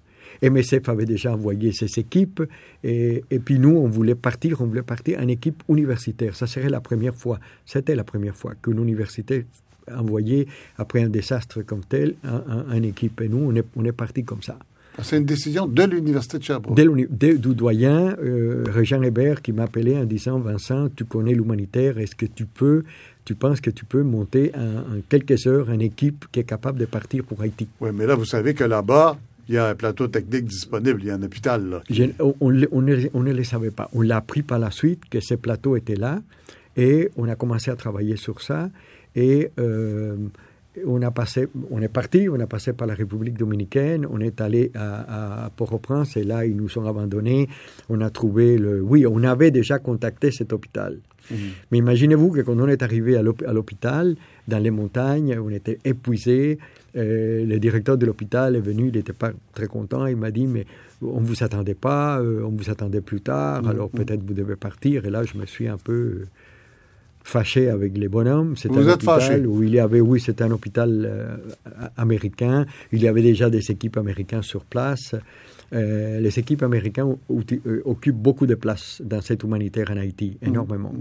MSF avait déjà envoyé ses équipes, et, et puis nous, on voulait partir, on voulait partir en équipe universitaire. Ça serait la première fois, c'était la première fois qu'une université envoyait, après un désastre comme tel, un, un- une équipe. Et nous, on est, on est parti comme ça. C'est une décision de l'Université de Sherbrooke. Dès- du doyen, euh, Régent Hébert, qui m'appelait en disant Vincent, tu connais l'humanitaire, est-ce que tu peux, tu penses que tu peux monter en, en quelques heures une équipe qui est capable de partir pour Haïti? Oui, mais là, vous savez que là-bas, il y a un plateau technique disponible, il y a un hôpital. Là. Je- on, on le- on ne, on ne le savait pas. On l'a appris par la suite que ce plateau était là et on a commencé à travailler sur ça et euh, on a passé, on est parti, on a passé par la République dominicaine, on est allé à, à Port-au-Prince et là ils nous ont abandonnés. On a trouvé le, oui, on avait déjà contacté cet hôpital. Mais imaginez-vous que quand on est arrivé à l'hôp- à l'hôpital, dans les montagnes, on était épuisé. Euh, le directeur de l'hôpital est venu, il n'était pas très content. Il m'a dit Mais on ne vous attendait pas, euh, on vous attendait plus tard, alors peut-être vous devez partir. Et là, je me suis un peu euh, fâché avec les bonhommes. C'est Vous un êtes hôpital fâché où il y avait, oui, c'était un hôpital euh, américain. Il y avait déjà des équipes américaines sur place. Euh, les équipes américaines euh, occupent beaucoup de place dans cette humanitaire en Haïti, énormément.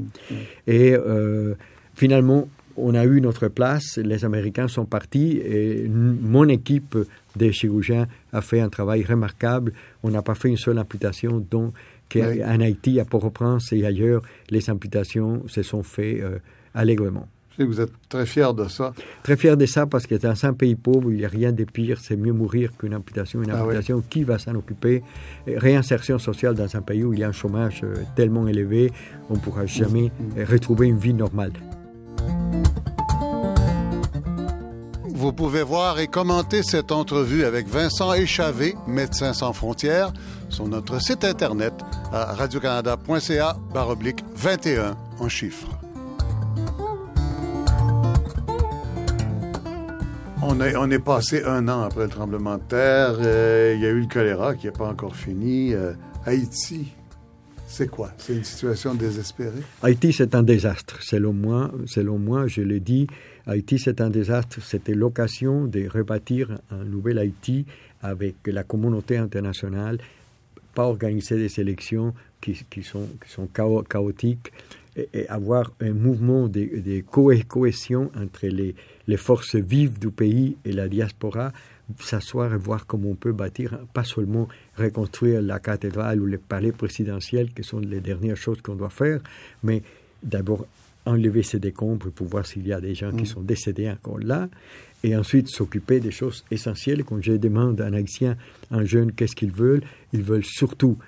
Et euh, finalement, on a eu notre place, les Américains sont partis et mon équipe des chirurgiens a fait un travail remarquable. On n'a pas fait une seule amputation, donc Oui. Haïti, à Port-au-Prince et ailleurs, les amputations se sont faites euh, allègrement. Vous êtes très fier de ça? Très fier de ça parce que dans un pays pauvre, il n'y a rien de pire, c'est mieux mourir qu'une amputation. Une Ah oui. amputation, qui va s'en occuper? Réinsertion sociale dans un pays où il y a un chômage euh, tellement élevé, on ne pourra jamais euh, retrouver une vie normale. Vous pouvez voir et commenter cette entrevue avec Vincent Échavé, Médecins sans frontières, sur notre site internet à radiocanada.ca baroblique 21 en chiffres. On est, on est passé un an après le tremblement de terre. Euh, il y a eu le choléra qui n'est pas encore fini. Euh, Haïti, c'est quoi? C'est une situation désespérée? Haïti, c'est un désastre, selon moi. Selon moi, je l'ai dit, Haïti, c'est un désastre. C'était l'occasion de rebâtir un nouvel Haïti avec la communauté internationale, pas organiser des élections qui, qui sont, qui sont chao- chaotiques et, et avoir un mouvement de, de cohé- cohésion entre les, les forces vives du pays et la diaspora, s'asseoir et voir comment on peut bâtir, pas seulement reconstruire la cathédrale ou le palais présidentiel, qui sont les dernières choses qu'on doit faire, mais d'abord enlever ces décombres pour voir s'il y a des gens qui sont décédés encore là, et ensuite s'occuper des choses essentielles. Quand je demande à un haïtien, un jeune, qu'est-ce qu'ils veulent, ils veulent surtout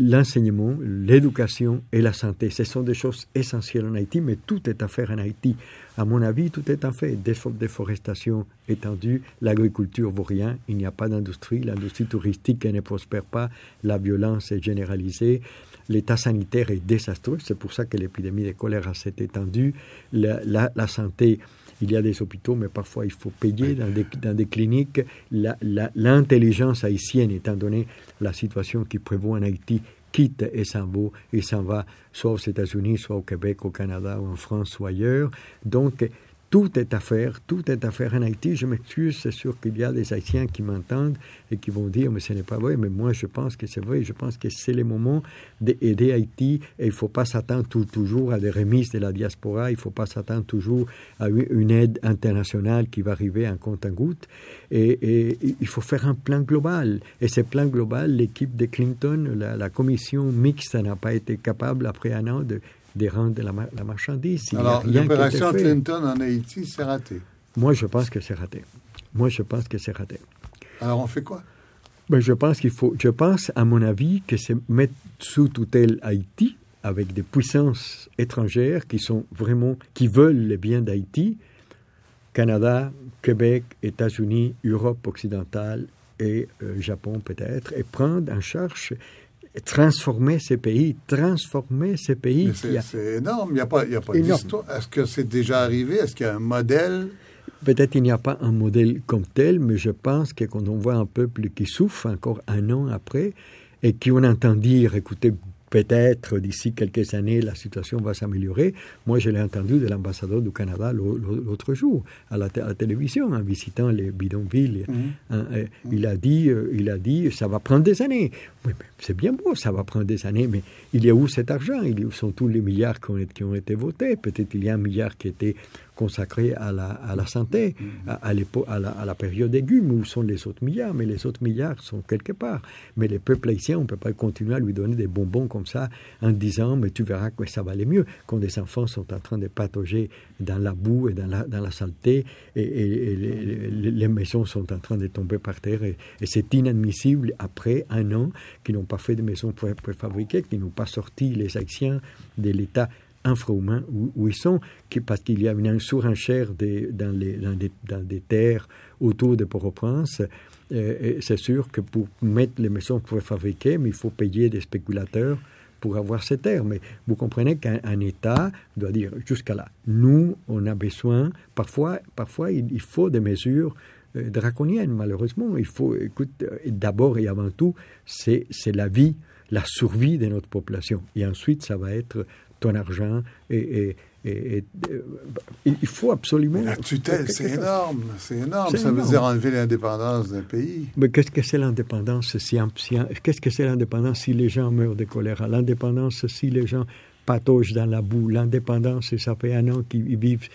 l'enseignement, l'éducation et la santé. Ce sont des choses essentielles en Haïti, mais tout est à faire en Haïti. À mon avis, tout est à. Défo- Déforestation étendue, l'agriculture vaut rien, il n'y a pas d'industrie, l'industrie touristique ne prospère pas, la violence est généralisée, l'état sanitaire est désastreux, c'est pour ça que l'épidémie de choléra s'est étendue, la santé il y a des hôpitaux, mais parfois il faut payer dans des, dans des cliniques. L'intelligence haïtienne, étant donné la situation qui prévaut en Haïti, quitte et s'en va, et s'en va soit aux États-Unis, soit au Québec, au Canada, ou en France, ou ailleurs. Donc, tout est à faire, tout est à faire en Haïti. Je m'excuse, c'est sûr qu'il y a des Haïtiens qui m'entendent et qui vont dire, mais ce n'est pas vrai, mais moi je pense que c'est vrai, je pense que c'est le moment d'aider Haïti et il ne faut pas s'attendre toujours à des remises de la diaspora, il ne faut pas s'attendre toujours à une aide internationale qui va arriver en compte en goutte et, il faut faire un plan global. Et ce plan global, l'équipe de Clinton, la commission mixte n'a pas été capable, après un an, de, de rendre la, la marchandise. Il Alors, l'opération. Clinton en Haïti, c'est raté. Moi, je pense que c'est raté. Moi, je pense que c'est raté. Alors, on fait quoi? Ben, je pense qu'il faut, je pense, à mon avis, que c'est mettre sous tutelle Haïti avec des puissances étrangères qui sont vraiment, qui veulent le bien d'Haïti, Canada, Québec, États-Unis, Europe occidentale et euh, Japon peut-être, et prendre en charge, transformer ces pays, transformer ces pays. A- c'est énorme. Il n'y a pas, y a pas d'histoire. Est-ce que c'est déjà arrivé? Est-ce qu'il y a un modèle? Peut-être il n'y a pas un modèle comme tel, mais je pense que quand on voit un peuple qui souffre encore un an après, et qui on entend dire, écoutez, peut-être d'ici quelques années, la situation va s'améliorer. Moi, je l'ai entendu de l'ambassadeur du Canada l'autre jour à la, télévision en visitant les bidonvilles. Mhm. Hein, il a dit, euh, il a dit, ça va prendre des années. Oui, c'est bien beau, ça va prendre des années, mais il y a où cet argent? Il Où sont tous les milliards qui ont, qui ont été votés? Peut-être il y a un milliard qui était consacré à la, à la santé, à, à, à, la, à, la, période aiguë, où sont les autres milliards? Mais les autres milliards sont quelque part. Mais les peuples haïtiens, on ne peut pas continuer à lui donner des bonbons comme ça en disant, mais tu verras que ça va aller mieux, quand des enfants sont en train de patauger dans la boue et dans la, dans la saleté, et, les, maisons sont en train de tomber par terre, et, c'est inadmissible après un an qu'ils n'ont pas fait de maisons préfabriquées, qu'ils n'ont pas sorti les Haïtiens de l'état infrahumains où, où, ils sont, parce qu'il y a une surenchère dans, les, des, terres autour de Port-au-Prince. Euh, c'est sûr que pour mettre les maisons pour fabriquer, mais il faut payer des spéculateurs pour avoir ces terres. Mais vous comprenez qu'un État doit dire jusqu'à là, nous, on a besoin, parfois, parfois il, faut des mesures euh, draconiennes, malheureusement. Il faut, écoute, euh, d'abord et avant tout, c'est la vie, la survie de notre population. Et ensuite, ça va être ton argent et, et, euh, il faut absolument. la tutelle, c'est énorme, c'est énorme. Ça veut dire enlever l'indépendance d'un pays. Mais qu'est-ce que c'est l'indépendance si, Qu'est-ce que c'est l'indépendance si les gens meurent de choléra? L'indépendance si les gens patauge dans la boue. L'indépendance, ça fait un an qu'ils vivent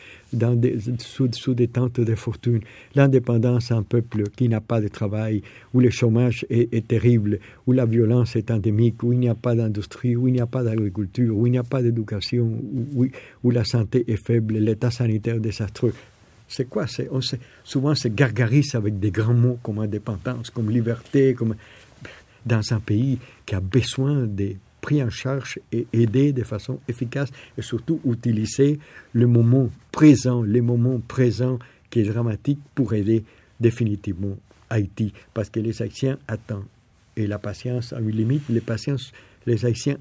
sous, des tentes de fortune. L'indépendance, un peuple qui n'a pas de travail, où le chômage est, terrible, où la violence est endémique, où il n'y a pas d'industrie, où il n'y a pas d'agriculture, où il n'y a pas d'éducation, où, la santé est faible, l'état sanitaire désastreux. C'est quoi? C'est, on Souvent, c'est gargarise avec des grands mots comme indépendance, comme liberté, comme dans un pays qui a besoin des pris en charge et aidé de façon efficace et surtout utiliser le moment présent, les moments présents qui est dramatique pour aider définitivement Haïti parce que les Haïtiens attendent et la patience a une limite. Les patience, les Haïtiens,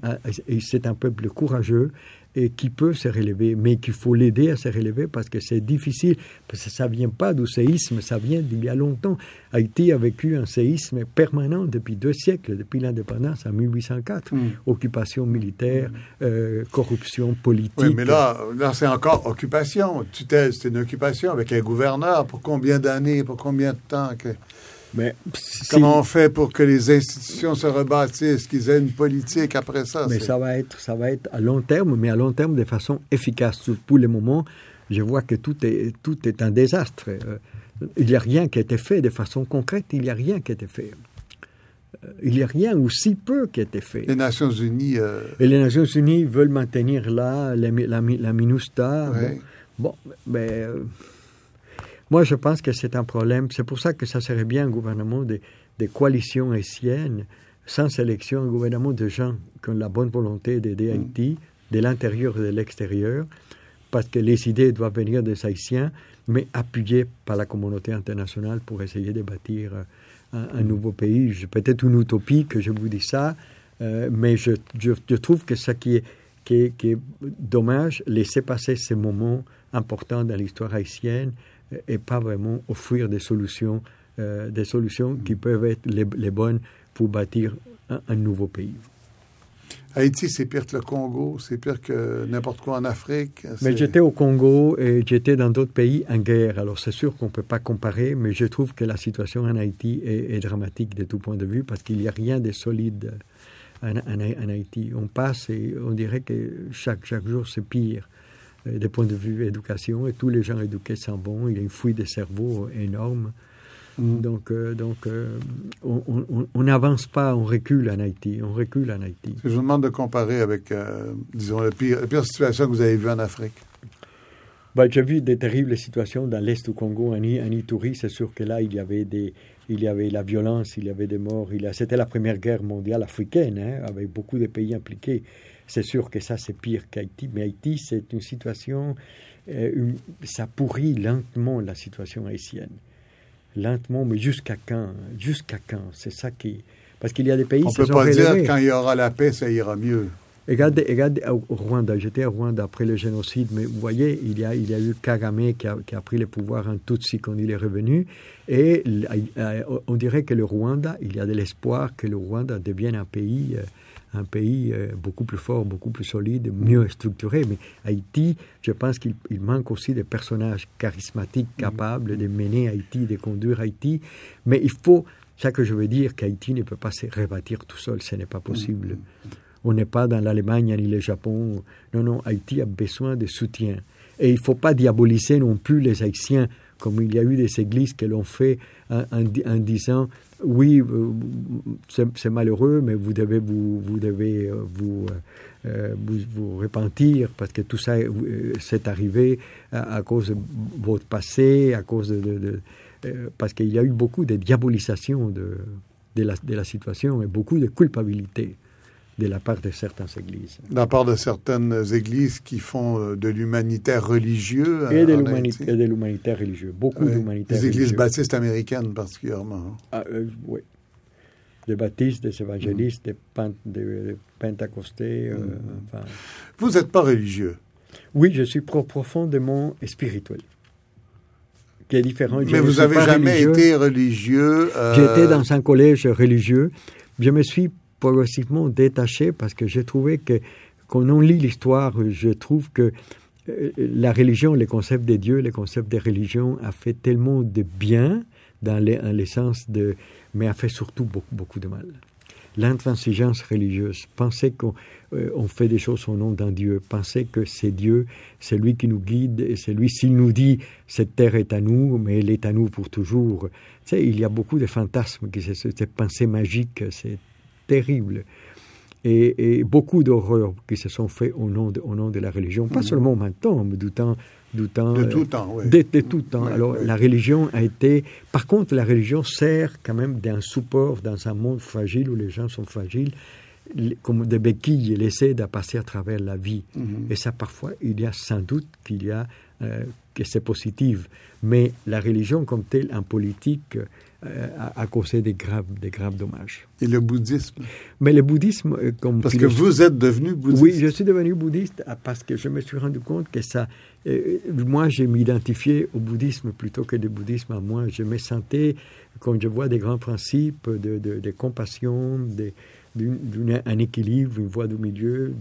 c'est un peuple courageux et qui peut se relever, mais qu'il faut l'aider à se relever parce que c'est difficile, parce que ça vient pas du séisme, ça vient d'il y a longtemps. Haïti a vécu un séisme permanent depuis deux siècles, depuis l'indépendance en 1804. Hmm. Occupation militaire, euh, corruption politique. Oui, mais là, là c'est encore occupation. Tutelle, c'est une occupation avec un gouverneur. Pour combien d'années, pour combien de temps que... Mais Comment on fait pour que les institutions se rebâtissent, qu'ils aient une politique après ça Mais ça va être, ça va être à long terme, mais à long terme de façon efficace. Pour le moment, je vois que tout est, tout est un désastre. Euh, il n'y a rien qui a été fait de façon concrète. Il n'y a rien qui a été fait. Euh, il n'y a rien ou si peu qui a été fait. Les Nations Unies. Euh, Et les Nations Unies veulent maintenir là la, la, la MINUSTA. Bon, mais moi, je pense que c'est un problème. C'est pour ça que ça serait bien un gouvernement de, coalition haïtienne, sans sélection, un gouvernement de gens qui ont la bonne volonté d'aider mm. Haïti, de l'intérieur et de l'extérieur, parce que les idées doivent venir des Haïtiens, mais appuyées par la communauté internationale pour essayer de bâtir euh, un, nouveau pays. Peut-être une utopie que je vous dis ça, euh, mais je, je, trouve que qui est, qui est, qui est dommage, laisser passer ces moments importants dans l'histoire haïtienne, et pas vraiment offrir des solutions, euh, des solutions qui peuvent être les, bonnes pour bâtir un, nouveau pays. Haïti, c'est pire que le Congo, c'est pire que n'importe quoi en Afrique. Mais j'étais au Congo et j'étais dans d'autres pays en guerre. Alors c'est sûr qu'on ne peut pas comparer, mais je trouve que la situation en Haïti est, dramatique de tout point de vue parce qu'il n'y a rien de solide en, en, Haïti. On passe et on dirait que chaque, chaque jour c'est pire. Euh, des points de vue éducation, et tous les gens éduqués s'en vont. Il y a une fuite des cerveaux énorme. Mm. Donc, euh, donc euh, on n'avance pas, on recule en Haïti. On recule en Haïti. Je vous demande de comparer avec, disons, la pire, situation que vous avez vue en Afrique. Ben, J'ai vu des terribles situations dans l'Est du Congo, en, Ituri. C'est sûr que là, il y avait des, il y avait la violence, il y avait des morts. C'était la première guerre mondiale africaine, hein, avec beaucoup de pays impliqués. C'est sûr que ça, c'est pire qu'Haïti, mais Haïti, c'est une situation, euh, ça pourrit lentement la situation haïtienne. Lentement, mais jusqu'à quand Jusqu'à quand C'est ça qui. Parce qu'il y a des pays. On ne peut pas dire quand il y aura la paix, ça ira mieux. Regardez, regardez au Rwanda, j'étais au Rwanda après le génocide, mais vous voyez, il y a, il y a eu Kagame qui a, qui a pris le pouvoir en Tutsi quand il est revenu, et euh, on dirait que le Rwanda, il y a de l'espoir que le Rwanda devienne un pays euh, un pays euh, beaucoup plus fort, beaucoup plus solide, mieux structuré. Mais Haïti, je pense qu'il manque aussi des personnages charismatiques mm. capables de mener Haïti, de conduire Haïti. Mais il faut, ça que je veux dire, qu'Haïti ne peut pas se rebâtir tout seul, ce n'est pas possible. Mm. On n'est pas dans l'Allemagne ni le Japon. Non, non, Haïti a besoin de soutien. Et il ne faut pas diaboliser non plus les Haïtiens, comme il y a eu des églises qui l'ont fait en, en, disant oui, euh, c'est malheureux, mais vous devez vous, vous euh, euh, repentir parce que tout ça s'est arrivé à, cause de votre passé, à cause de, parce qu'il y a eu beaucoup de diabolisation de, de, la, de la situation et beaucoup de culpabilité de la part de certaines églises. De la part de certaines églises qui font de l'humanitaire religieux. Et de l'humanitaire religieux, beaucoup d'humanitaire Les églises baptistes américaines particulièrement. Hein. Ah, euh, oui. Des baptistes, des évangélistes, des, pentecostés. Euh, mm. Vous n'êtes pas religieux? Oui, je suis profondément spirituel. Qui est différent. Mais vous n'avez jamais été religieux euh... J'étais dans un collège religieux. Je me suis progressivement détaché parce que j'ai trouvé que quand on lit l'histoire, je trouve que euh, la religion, les concepts des dieux, les concepts des religions a fait tellement de bien dans l'essence de, mais a fait surtout beaucoup, beaucoup de mal. L'intransigeance religieuse, penser qu'on euh, fait des choses au nom d'un Dieu, penser que c'est Dieu, c'est lui qui nous guide, et c'est lui, s'il nous dit cette terre est à nous, mais elle est à nous pour toujours. Tu sais, il y a beaucoup de fantasmes, qui, cette pensée magique, terrible. Et, beaucoup d'horreurs qui se sont faites au nom de, au nom de la religion, pas mm. seulement maintenant, mais du temps, du temps de tout temps. Oui. De, tout temps. Alors la religion a été. Par contre, la religion sert quand même d'un support dans un monde fragile où les gens sont fragiles, comme des béquilles, elle essaie de passer à travers la vie. Mm-hmm. Et ça, parfois, il y a sans doute qu'il y a euh, que c'est positif. Mais la religion comme telle en politique euh, a, causé des graves, des graves dommages. Et le bouddhisme? Mais le bouddhisme, euh, comme parce que vous êtes devenu bouddhiste. Oui, je suis devenu bouddhiste ah, parce que je me suis rendu compte que ça. Euh, moi, j'ai m'identifié au bouddhisme plutôt que le bouddhisme à moi. Je me sentais, quand je vois des grands principes de, de, compassion, d'un équilibre, une voie du milieu,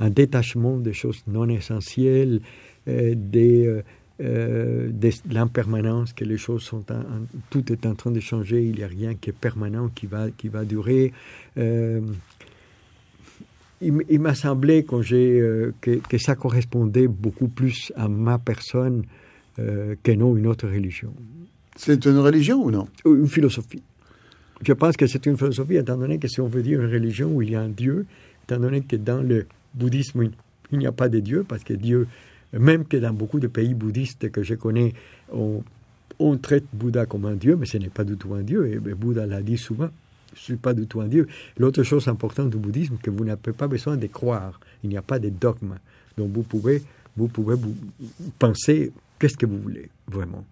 un détachement des choses non essentielles, des euh, l'impermanence, que les choses sont, tout est en train de changer, il n'y a rien qui est permanent, qui va, qui va durer. Euh, il, m'a semblé quand euh, que, que, ça correspondait beaucoup plus à ma personne que non une autre religion. C'est une religion ou non? Une philosophie. Je pense que c'est une philosophie, étant donné que si on veut dire une religion où il y a un Dieu, étant donné que dans le bouddhisme, il n'y a pas de Dieu, parce que Dieu même que dans beaucoup de pays bouddhistes que je connais, on, traite Bouddha comme un dieu, mais ce n'est pas du tout un dieu. Et Bouddha l'a dit souvent, je ne suis pas du tout un dieu. L'autre chose importante du bouddhisme, que vous n'avez pas besoin de croire. Il n'y a pas de dogme. Donc vous pouvez, vous pouvez penser qu'est-ce que vous voulez vraiment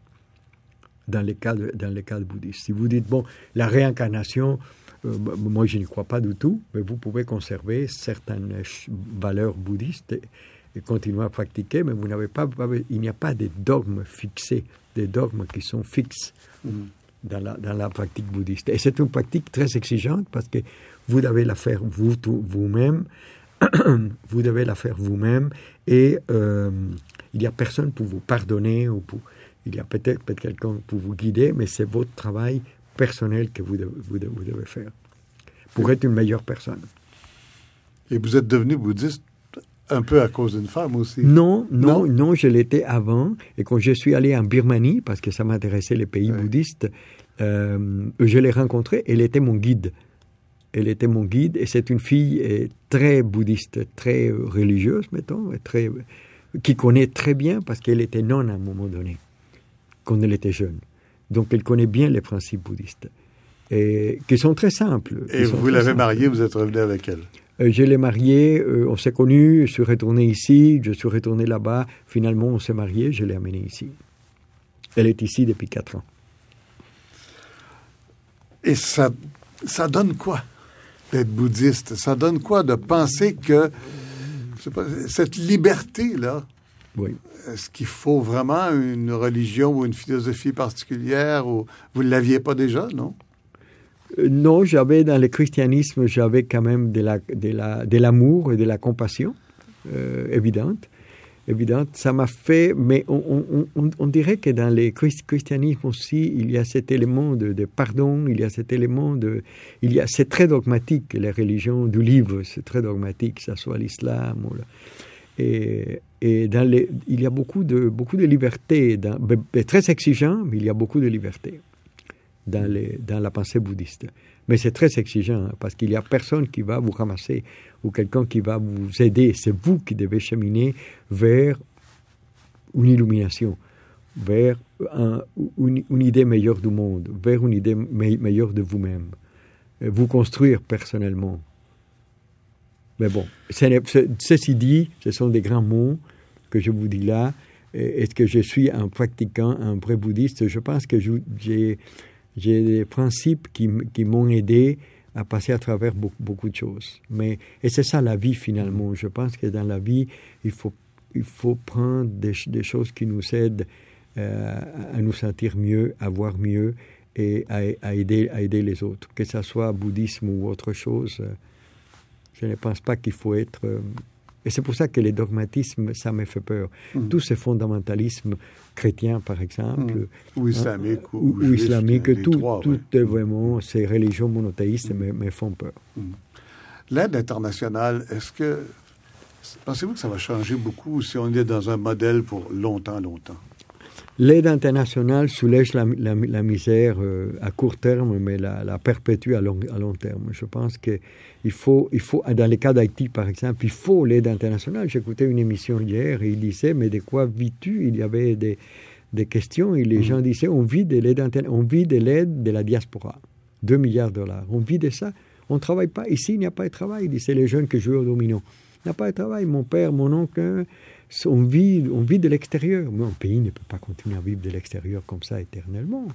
dans les cas de, dans les cas bouddhistes. Si vous dites, bon, la réincarnation, euh, moi je n'y crois pas du tout, mais vous pouvez conserver certaines valeurs bouddhistes continuer à pratiquer, mais vous n'avez pas, il n'y a pas de dogmes fixés, des dogmes qui sont fixes mm. dans, la, dans la pratique bouddhiste. Et c'est une pratique très exigeante parce que vous devez la faire vous, vous-même, *coughs* vous devez la faire vous-même, et euh, il n'y a personne pour vous pardonner, ou pour, il y a peut-être peut quelqu'un pour vous guider, mais c'est votre travail personnel que vous devez, vous devez faire pour être une meilleure personne. Et vous êtes devenu bouddhiste un peu à cause d'une femme aussi. Non, non, non, je l'étais avant. Et quand je suis allé en Birmanie, parce que ça m'intéressait les pays bouddhistes, euh, je l'ai rencontrée. Elle était mon guide. Elle était mon guide et c'est une fille euh, très bouddhiste, très religieuse, mettons, très, qui connaît très bien parce qu'elle était non à un moment donné, quand elle était jeune. Donc elle connaît bien les principes bouddhistes, et qui sont très simples. Et vous l'avez mariée, vous êtes revenu avec elle? Je l'ai mariée, euh, on s'est connus, je suis retourné ici, je suis retourné là-bas. Finalement, on s'est marié, je l'ai amenée ici. Elle est ici depuis quatre ans. Et ça, ça donne quoi d'être bouddhiste? Ça donne quoi de penser que cette liberté-là, oui. est-ce qu'il faut vraiment une religion ou une philosophie particulière ou vous ne l'aviez pas déjà, non? Euh, non, j'avais dans le christianisme, j'avais quand même de, la, de, la, de l'amour et de la compassion euh, évidente. évidente. Ça m'a fait, mais on, dirait que dans le christianisme aussi, il y a cet élément de, pardon, il y a cet élément de, il y a, c'est très dogmatique les religions du livre, c'est très dogmatique, que ce soit l'islam ou et, il y a beaucoup de beaucoup de liberté, très exigeant, mais il y a beaucoup de liberté dans, la pensée bouddhiste. Mais c'est très exigeant hein, parce qu'il n'y a personne qui va vous ramasser ou quelqu'un qui va vous aider. C'est vous qui devez cheminer vers une illumination, vers un, une, idée meilleure du monde, vers une idée me, meilleure de vous-même. Vous construire personnellement. Mais bon, ceci dit, ce sont des grands mots que je vous dis là. Est-ce que je suis un pratiquant, un vrai bouddhiste Je pense que j'ai j'ai des principes qui, m'ont aidé à passer à travers beaucoup, de choses. Mais, et c'est ça la vie finalement. Je pense que dans la vie, il faut, prendre des, choses qui nous aident euh, à nous sentir mieux, à voir mieux et à, à, aider, à aider les autres. Que ce soit bouddhisme ou autre chose, euh, je ne pense pas qu'il faut être... Euh, et c'est pour ça que les dogmatismes, ça me fait peur. Mm. Tous ces fondamentalismes chrétiens, par exemple, mm. ou islamiques, ou, ou, islamiques, tout, tout est vraiment, ces religions monothéistes me, me, font peur. Mm. L'aide internationale, est-ce que, pensez-vous que ça va changer beaucoup si on est dans un modèle pour longtemps, longtemps? L'aide internationale soulège la, la, la misère euh, à court terme, mais la, la perpétue à long, à long, terme. Je pense qu'il faut, il faut, dans les cas d'Haïti, par exemple, il faut l'aide internationale. J'écoutais une émission hier et il disait, mais de quoi vis-tu? Il y avait des, des questions et les mmh. gens disaient, on vit de l'aide on vit de l'aide de la diaspora. 2 milliards de dollars. On vit de ça. On ne travaille pas. Ici, il n'y a pas de travail, disaient les jeunes qui jouent au domino. Il n'y a pas de travail. Mon père, mon oncle, on vit, on vit de l'extérieur. Mais un pays ne peut pas continuer à vivre de l'extérieur comme ça éternellement.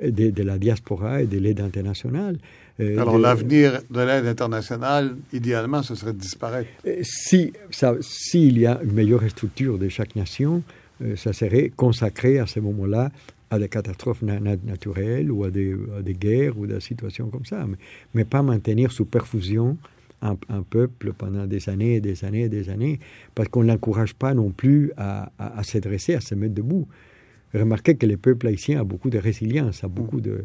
De, de, la diaspora et de l'aide internationale. Euh, Alors de, l'avenir de l'aide internationale, idéalement, ce serait de disparaître. Euh, si s'il y a une meilleure structure de chaque nation, euh, ça serait consacré à ce moment-là à des catastrophes na naturelles ou à des, à des, guerres ou des situations comme ça, mais, mais pas maintenir sous perfusion un, un, peuple pendant des années et des années et des années, parce qu'on ne l'encourage pas non plus à, à, à, se dresser, à se mettre debout. Remarquez que le peuple haïtien a beaucoup de résilience, a beaucoup de...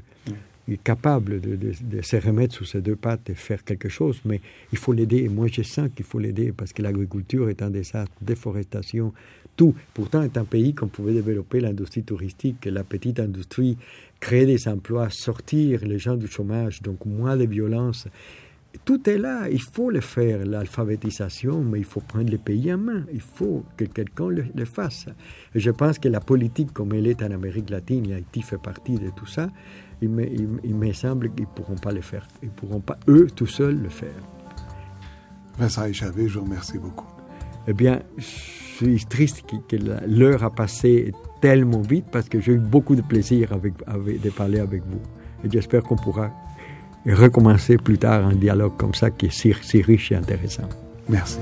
Il est capable de, de, de, se remettre sous ses deux pattes et faire quelque chose, mais il faut l'aider. Et moi, je sens qu'il faut l'aider parce que l'agriculture est un désastre, déforestation, tout. Pourtant, c'est un pays qu'on pouvait développer l'industrie touristique, la petite industrie, créer des emplois, sortir les gens du chômage, donc moins de violence. Tout est là, il faut le faire, l'alphabétisation, mais il faut prendre les pays en main, il faut que quelqu'un le, le, fasse. Et je pense que la politique comme elle est en Amérique latine, et Haïti fait partie de tout ça, il me, il, il me semble qu'ils ne pourront pas le faire. Ils ne pourront pas, eux, tout seuls, le faire. Vincent Échavé, je vous remercie beaucoup. Eh bien, je suis triste que, que l'heure a passé tellement vite parce que j'ai eu beaucoup de plaisir avec, avec, de parler avec vous. Et j'espère qu'on pourra et recommencer plus tard un dialogue comme ça qui est si, si riche et intéressant. Merci.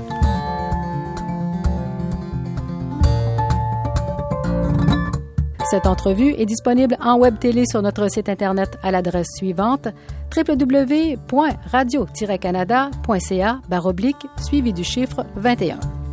Cette entrevue est disponible en web télé sur notre site internet à l'adresse suivante www.radio-canada.ca suivi du chiffre 21.